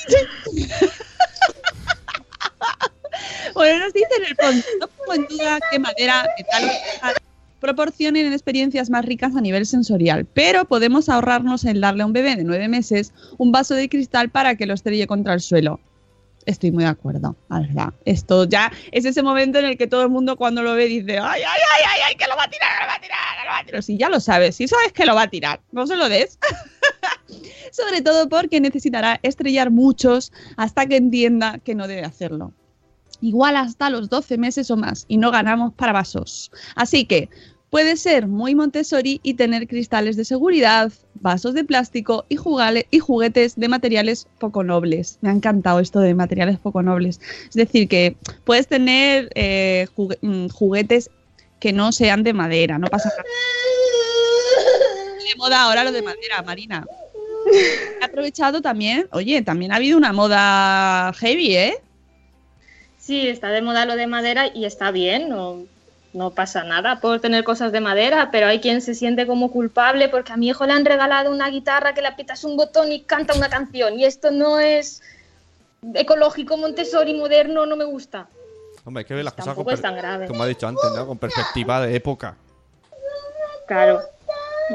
bueno, nos dicen el fondo, no pongo en duda que madera, metal proporcionen experiencias más ricas a nivel sensorial, pero podemos ahorrarnos el darle a un bebé de nueve meses un vaso de cristal para que lo estrelle contra el suelo. Estoy muy de acuerdo, la verdad. Esto ya es ese momento en el que todo el mundo cuando lo ve dice, ay, ay, ay, ay, ay, que lo va a tirar, que lo va a tirar, que lo va a tirar. Si ya lo sabes, si sabes que lo va a tirar, no se lo des. Sobre todo porque necesitará estrellar muchos hasta que entienda que no debe hacerlo igual hasta los 12 meses o más, y no ganamos para vasos. Así que puede ser muy Montessori y tener cristales de seguridad, vasos de plástico y, y juguetes de materiales poco nobles. Me ha encantado esto de materiales poco nobles. Es decir, que puedes tener eh, mm, juguetes que no sean de madera, no pasa nada. De moda ahora lo de madera, Marina. He aprovechado también, oye, también ha habido una moda heavy, ¿eh? Sí, está de moda lo de madera y está bien, no, no pasa nada por tener cosas de madera, pero hay quien se siente como culpable porque a mi hijo le han regalado una guitarra que le aprietas un botón y canta una canción y esto no es ecológico, Montessori, moderno, no me gusta. Hombre, hay que ver las cosas con es tan grave. como ha dicho antes, ¿no? Con perspectiva de época. Claro.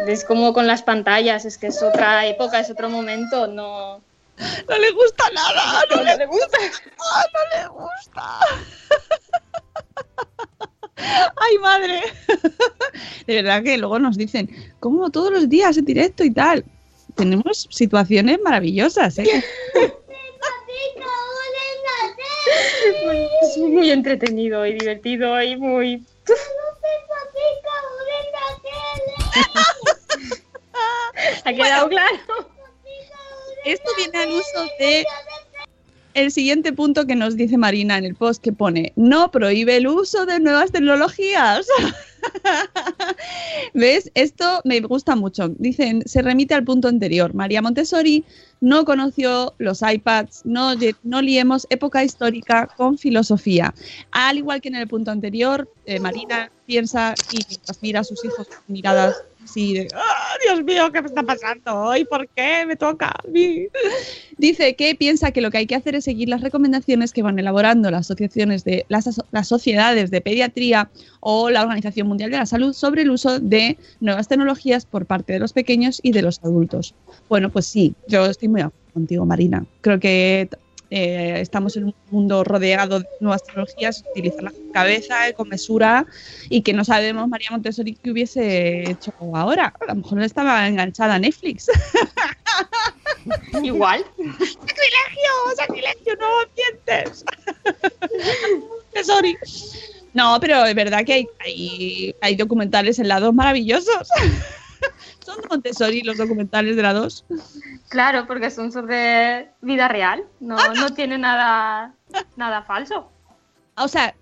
Es como con las pantallas, es que es otra época, es otro momento, no... No le gusta nada, no, no le gusta. Ah, no le gusta. Ay, madre. De verdad que luego nos dicen, ¿cómo todos los días en directo y tal? Tenemos situaciones maravillosas, ¿eh? Es muy entretenido y divertido y muy... ¿Ha quedado claro? Esto viene al uso de el siguiente punto que nos dice Marina en el post que pone, no prohíbe el uso de nuevas tecnologías. ¿Ves? Esto me gusta mucho. Dicen, se remite al punto anterior. María Montessori no conoció los iPads, no, no liemos época histórica con filosofía. Al igual que en el punto anterior, eh, Marina piensa y mira a sus hijos con miradas así de, ¡Ah, Dios mío, ¿qué me está pasando hoy? ¿Por qué me toca a mí? Dice que piensa que lo que hay que hacer es seguir las recomendaciones que van elaborando las asociaciones de las, las sociedades de pediatría o la Organización Mundial de la Salud sobre el uso de nuevas tecnologías por parte de los pequeños y de los adultos. Bueno, pues sí, yo estoy muy contigo, Marina. Creo que eh, estamos en un mundo rodeado de nuevas tecnologías, utilizarlas con cabeza, eh, con mesura, y que no sabemos María Montessori qué hubiese hecho ahora. A lo mejor estaba enganchada a Netflix. Igual. ¡Sacrilegio! ¡Sacrilegio! ¡No mientes! Montessori. No, pero es verdad que hay, hay, hay documentales en la 2 maravillosos. ¿Son de Montessori los documentales de la 2? Claro, porque son sobre vida real, no, no tiene nada, nada falso. O sea,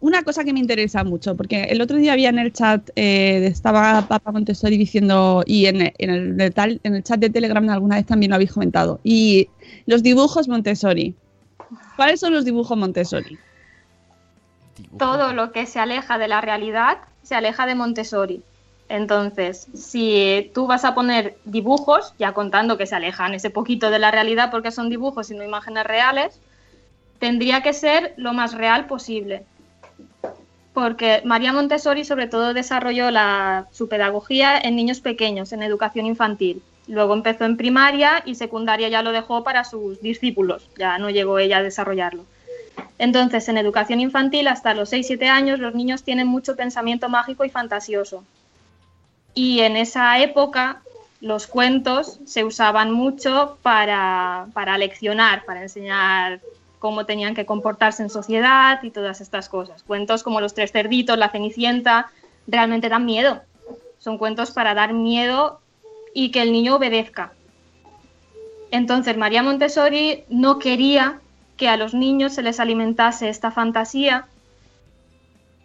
una cosa que me interesa mucho, porque el otro día había en el chat, eh, estaba Papa Montessori diciendo, y en, en el, en el chat de Telegram alguna vez también lo habéis comentado, y los dibujos Montessori. ¿Cuáles son los dibujos Montessori? Todo lo que se aleja de la realidad se aleja de Montessori. Entonces, si tú vas a poner dibujos, ya contando que se alejan ese poquito de la realidad porque son dibujos y no imágenes reales, tendría que ser lo más real posible. Porque María Montessori sobre todo desarrolló su pedagogía en niños pequeños, en educación infantil. Luego empezó en primaria y secundaria ya lo dejó para sus discípulos, ya no llegó ella a desarrollarlo. Entonces, en educación infantil, hasta los 6-7 años, los niños tienen mucho pensamiento mágico y fantasioso. Y en esa época, los cuentos se usaban mucho para, para leccionar, para enseñar cómo tenían que comportarse en sociedad y todas estas cosas. Cuentos como Los Tres Cerditos, La Cenicienta, realmente dan miedo. Son cuentos para dar miedo y que el niño obedezca. Entonces, María Montessori no quería que a los niños se les alimentase esta fantasía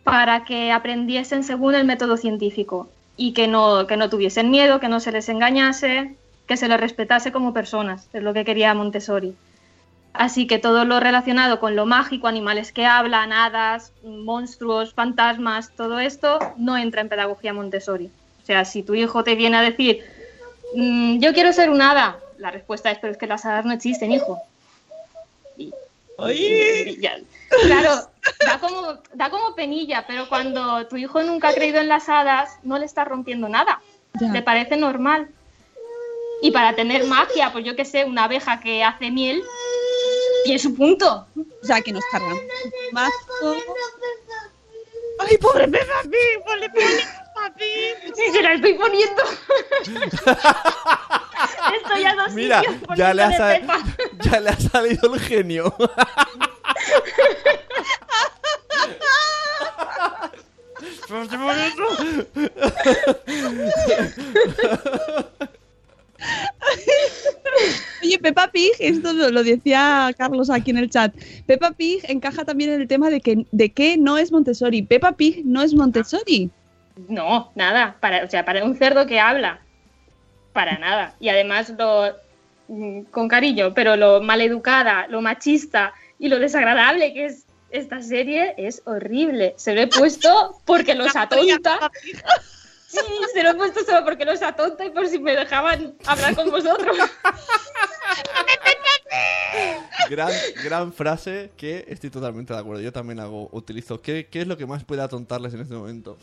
para que aprendiesen según el método científico y que no, que no tuviesen miedo, que no se les engañase, que se les respetase como personas, es lo que quería Montessori. Así que todo lo relacionado con lo mágico, animales que hablan, hadas, monstruos, fantasmas, todo esto no entra en pedagogía Montessori. O sea, si tu hijo te viene a decir, "Mm, yo quiero ser un hada, la respuesta es, pero es que las hadas no existen, hijo. Ya- claro, da como, da como penilla, pero cuando tu hijo nunca ha creído en las hadas, no le estás rompiendo nada. Ya. Le parece normal. Y para tener magia, pues yo que sé, una abeja que hace miel, y es su punto. O sea, que nos cargan. Mazo. Ay, pobre Peppa Pig, ponle, ponle Peppa Pig. Sí, se la estoy poniendo. Estoy a dos Mira, ya le, ha ya le ha salido el genio. Oye, Peppa Pig, esto lo, lo decía Carlos aquí en el chat. Peppa Pig encaja también en el tema de que de que no es Montessori. Peppa Pig no es Montessori. No, nada. Para, o sea, para un cerdo que habla. Para nada. Y además lo mm, con cariño, pero lo maleducada, lo machista y lo desagradable que es esta serie es horrible. Se lo he puesto porque los atonta. Sí, se lo he puesto solo porque los atonta y por si me dejaban hablar con vosotros. gran, gran frase que estoy totalmente de acuerdo. Yo también hago, utilizo. ¿Qué, qué es lo que más puede atontarles en este momento?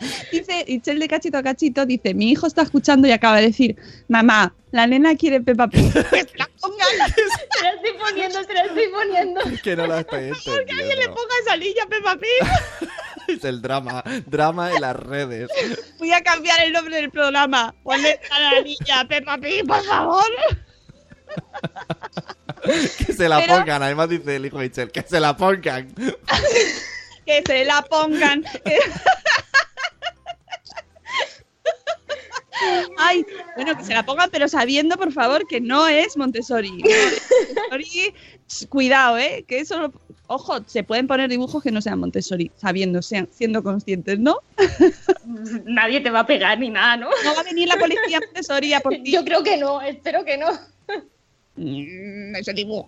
Dice Itzel de cachito a cachito, dice, mi hijo está escuchando y acaba de decir, mamá, la nena quiere Peppa Pig. Que se la pongan, Se la estoy poniendo, se la estoy poniendo. que no la estoy que alguien le entendiendo. ponga esa niña a Peppa Pig. Es el drama. Drama en las redes. Voy a cambiar el nombre del programa. Ponle a la niña Peppa Pig, por favor. Que se la Pero- pongan. Además dice el hijo de Itzel, que se la pongan. Que se la pongan. Ay, bueno, que se la pongan, pero sabiendo, por favor, que no es Montessori. Montessori, cuidado, ¿eh? Que eso, ojo, se pueden poner dibujos que no sean Montessori, sabiendo, sean, siendo conscientes, ¿no? Nadie te va a pegar ni nada, ¿no? No va a venir la policía Montessori a por ti. Yo creo que no, espero que no. Mm, ese dibujo.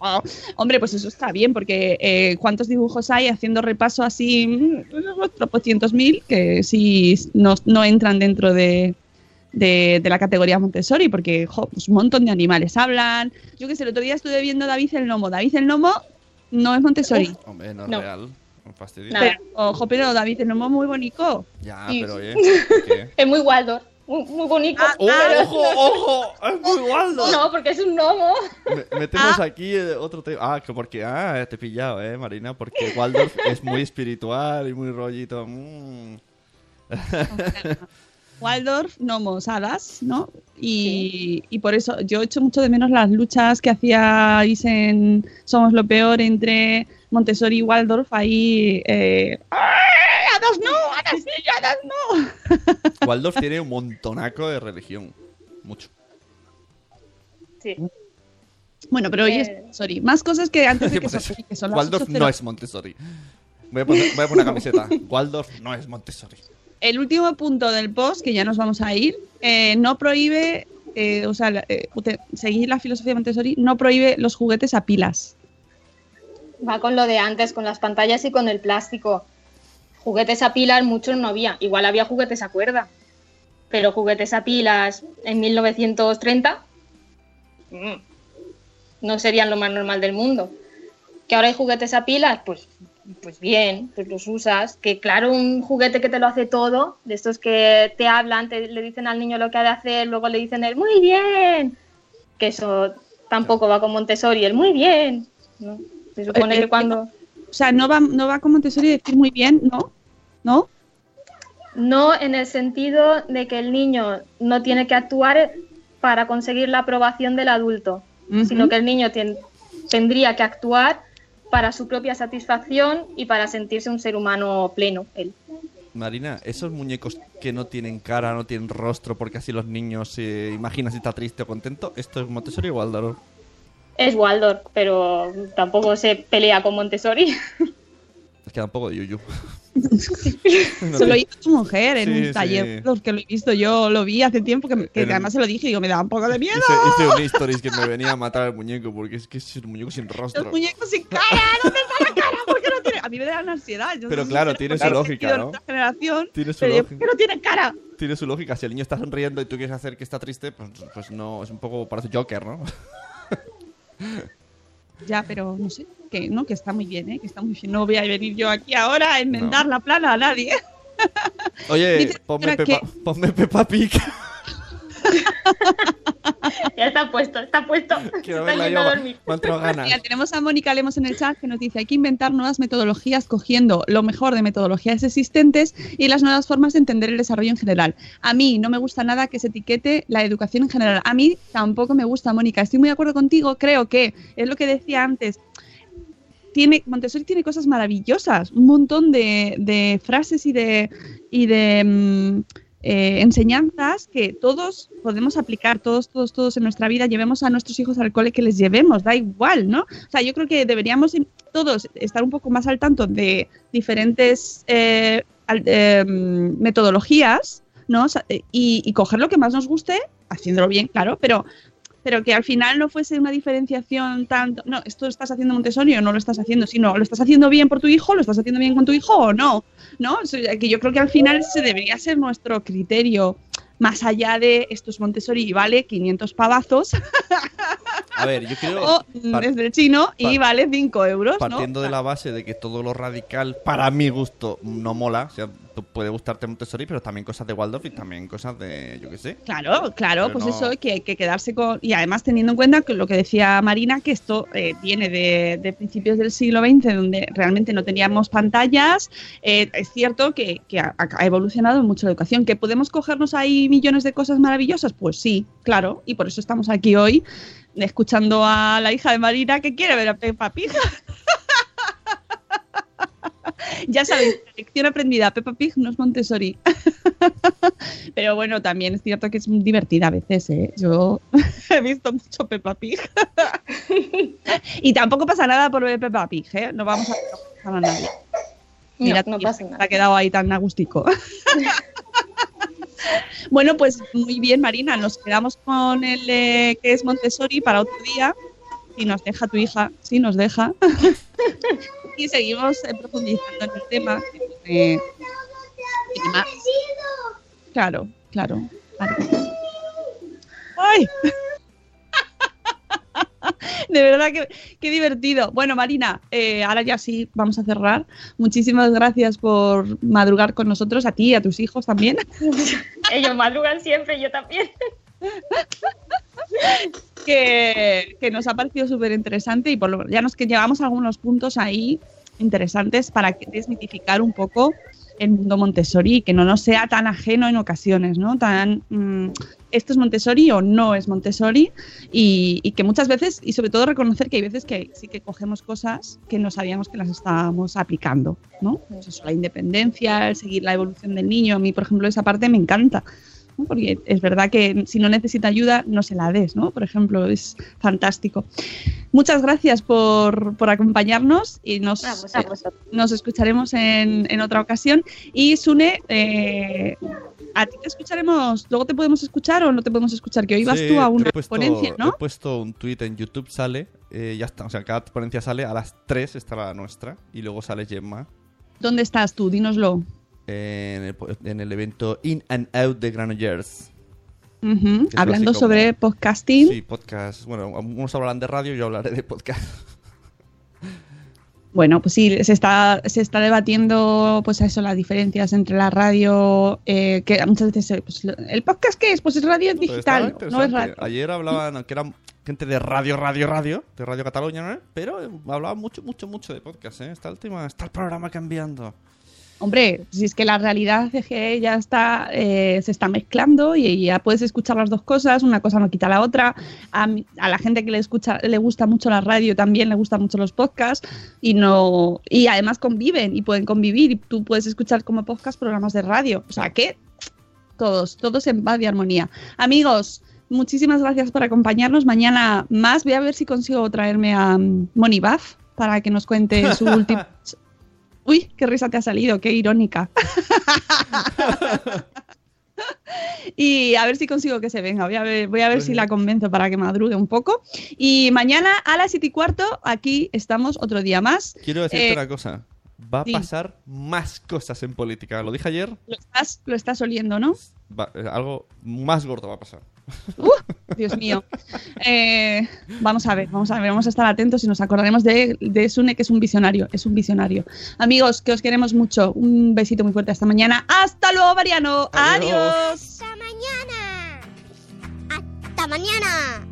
Hombre, pues eso está bien, porque eh, ¿cuántos dibujos hay haciendo repaso así? mm, Unos tropocientos mil que sí no, no entran dentro de, de, de la categoría Montessori, porque jo, pues un montón de animales hablan. Yo que sé, el otro día estuve viendo David el Nomo. David el Nomo no es Montessori. Hombre, no es No. real. Fastidio. Pero, ojo, pero David el Nomo muy bonito. Ya, Sí. pero oye. Es muy Waldorf, muy, muy bonito. Ah, ¡Oh, pero- ojo, ojo! ¡Es muy Waldo! No, porque es un gnomo. Me- Metemos aquí eh, otro tema. Ah, que porque. Ah, te he pillado, eh, Marina. Porque Waldorf es muy espiritual y muy rollito. mm. Waldorf, gnomos, hadas, ¿no? Y, y por eso yo echo mucho de menos las luchas que hacíais en Somos lo Peor entre Montessori y Waldorf. Ahí. Eh, ¡ay, ¡Hadas no! ¡Hadas sí! ¡Hadas no! Waldorf tiene un montonaco de religión. Mucho. Sí. Bueno, pero hoy es Eh. Montessori. Más cosas que antes de que, Pues son, que son las Waldorf 8.0. no es Montessori. Voy a, poner, voy a poner una camiseta. Waldorf no es Montessori. El último punto del post, que ya nos vamos a ir, eh, no prohíbe. eh, o sea, eh, seguir la filosofía Montessori no prohíbe los juguetes a pilas. Va con lo de antes, con las pantallas y con el plástico. Juguetes a pilas muchos no había. Igual había juguetes a cuerda. Pero juguetes a pilas en 1930 mm, no serían lo más normal del mundo. Que ahora hay juguetes a pilas, pues, pues bien, pues los usas. Que claro, un juguete que te lo hace todo, de estos que te hablan, te, le dicen al niño lo que ha de hacer, luego le dicen el muy bien. Que eso tampoco va con Montessori, el muy bien. ¿no? Se supone Eh, que eh, cuando... O sea, no va, no va con Montessori decir muy bien, ¿no? ¿No? No en el sentido de que el niño no tiene que actuar para conseguir la aprobación del adulto, sino que el niño tendría que actuar para su propia satisfacción y para sentirse un ser humano pleno. Él. Marina, esos muñecos que no tienen cara, no tienen rostro, porque así los niños se imaginan si está triste o contento, ¿esto es Montessori o Waldorf? Es Waldorf, pero tampoco se pelea con Montessori. Es que da un poco de yuyu. No Se lo hizo tu mujer en Sí, un sí. taller, los que lo he visto yo, lo vi hace tiempo, que, que En un- además se lo dije y digo, me da un poco de miedo. Hice, hice un stories que me venía a matar al muñeco porque es que es un muñeco sin rostro. Los muñecos sin cara, ¿dónde está la cara? ¿Por qué no tiene? A mí me da una ansiedad. yo Pero no claro, tiene su lógica, ¿no? generación, Tiene su pero yo, lógica. ¿por qué no tiene cara? Tiene su lógica. Si el niño está sonriendo y tú quieres hacer que está triste, pues, pues no, es un poco parece Joker, ¿no? Ya, pero no sé, que no, que está muy bien, ¿eh? Que está muy bien. No voy a venir yo aquí ahora a enmendar la plana a nadie. Oye, Dice ponme Peppa, ponme Peppa Pig. Ya está puesto, está puesto. Quiero está verla a dormir. Ganas. Mira, tenemos a Mónica Lemos en el chat que nos dice hay que inventar nuevas metodologías cogiendo lo mejor de metodologías existentes y las nuevas formas de entender el desarrollo en general. A mí no me gusta nada que se etiquete la educación en general. A mí tampoco me gusta, Mónica. Estoy muy de acuerdo contigo. Creo que es lo que decía antes. Tiene, Montessori tiene cosas maravillosas, un montón de, frases y de, mm, eh, enseñanzas que todos podemos aplicar, todos, todos, todos en nuestra vida, llevemos a nuestros hijos al cole que les llevemos, da igual, ¿no? O sea, yo creo que deberíamos em, todos estar un poco más al tanto de diferentes eh, eh, metodologías, ¿no? Eh, y, y coger lo que más nos guste, haciéndolo bien, claro, pero pero que al final no fuese una diferenciación tanto, no, esto lo estás haciendo Montessori o no lo estás haciendo, sino lo estás haciendo bien por tu hijo, lo estás haciendo bien con tu hijo o no, ¿no? O sea, que yo creo que al final ese debería ser nuestro criterio, más allá de estos Montessori y vale 500 pavazos, A ver, yo creo. o desde el chino y vale 5 euros, ¿no? Partiendo de la base de que todo lo radical, para mi gusto, no mola. O sea, puede gustarte Montessori, pero también cosas de Waldorf y también cosas de, yo qué sé. Claro, claro, Pero pues no- eso, que que quedarse con. Y además teniendo en cuenta que lo que decía Marina, que esto eh, viene de, de principios del siglo XX, donde realmente no teníamos pantallas. eh, es cierto que, que ha, ha evolucionado mucho la educación. ¿Que podemos cogernos ahí millones de cosas maravillosas? Pues sí, claro, y por eso estamos aquí hoy escuchando a la hija de Marina que quiere ver a Peppa Pig. ya sabéis, lección aprendida, Peppa Pig no es Montessori. Pero bueno, también es cierto que es divertida a veces, ¿eh? Yo he visto mucho Peppa Pig. y tampoco pasa nada por ver Peppa Pig, ¿eh? No vamos a dejar a nadie. No, Mira, no tu pasa nada. Se ha quedado ahí tan agustico. bueno, pues muy bien, Marina. Nos quedamos con el eh, que es Montessori para otro día. Si nos deja tu hija, si nos deja. Y seguimos eh, profundizando en el tema. que, eh, más. Claro, claro, claro. ¡Ay! De verdad que qué divertido. Bueno, Marina, eh, ahora ya sí vamos a cerrar. Muchísimas gracias por madrugar con nosotros, a ti y a tus hijos también. Ellos madrugan siempre, yo también. que, que nos ha parecido súper interesante y por lo ya nos que llevamos algunos puntos ahí interesantes para desmitificar un poco el mundo Montessori y que no nos sea tan ajeno en ocasiones, ¿no? Tan mm, esto es Montessori o no es Montessori y, y que muchas veces y sobre todo reconocer que hay veces que sí que cogemos cosas que no sabíamos que las estábamos aplicando, ¿no? Pues eso, la independencia, el seguir la evolución del niño, a mí por ejemplo esa parte me encanta. ¿No? Porque es verdad que si no necesita ayuda, no se la des, ¿no? Por ejemplo, es fantástico. Muchas gracias por, por acompañarnos y nos, vosotros. nos escucharemos en, en otra ocasión. Y Sune, eh, a ti te escucharemos, luego te podemos escuchar o no te podemos escuchar, que hoy vas Sí, tú a he una puesto- ponencia, He ¿no? puesto un tweet en YouTube, sale, eh, ya está. O sea, cada ponencia sale a las 3 está la nuestra y luego sale Gemma ¿Dónde estás tú? Dínoslo. En el, en el evento In and Out de Granollers. Ujú, Es Hablando como- sobre podcasting. Sí, podcast. Bueno, unos hablarán de radio, yo hablaré de podcast. Bueno, pues sí, se está, se está debatiendo, pues eso, las diferencias entre la radio, eh, que muchas veces, eh, pues, ¿el podcast qué es? Pues es radio estaba digital, no es radio. Ayer hablaban que eran gente de radio, radio, radio, de Radio Cataluña, ¿no? Pero eh, hablaban mucho, mucho, mucho de podcast, ¿eh? Está el tema, está el programa cambiando. Hombre, si es que la realidad es que ya está, eh, se está mezclando y ya puedes escuchar las dos cosas, una cosa no quita la otra. A, la gente que le escucha, le gusta mucho la radio también le gustan mucho los podcasts y no y además conviven y pueden convivir y tú puedes escuchar como podcast programas de radio. O sea que todos, todos en paz y armonía. Amigos, muchísimas gracias por acompañarnos. Mañana más. Voy a ver si consigo traerme a mm, Moni Buff para que nos cuente su último. Uy, qué risa te ha salido, qué irónica. y a ver si consigo que se venga. Voy a ver, voy a ver si la convenzo para que madrugue un poco. Y mañana a las siete y cuarto, aquí estamos otro día más. Quiero decirte Eh, una cosa. Va a pasar más cosas en política. Lo dije ayer. Lo estás, lo estás oliendo, ¿no? va- eh, algo más gordo va a pasar. Dios mío. Eh, vamos a ver, vamos a ver, vamos a estar atentos y nos acordaremos de, de Sune, que es un visionario, es un visionario. Amigos, que os queremos mucho. Un besito muy fuerte hasta mañana. Hasta luego, Mariano. Adiós. Hasta mañana. Hasta mañana.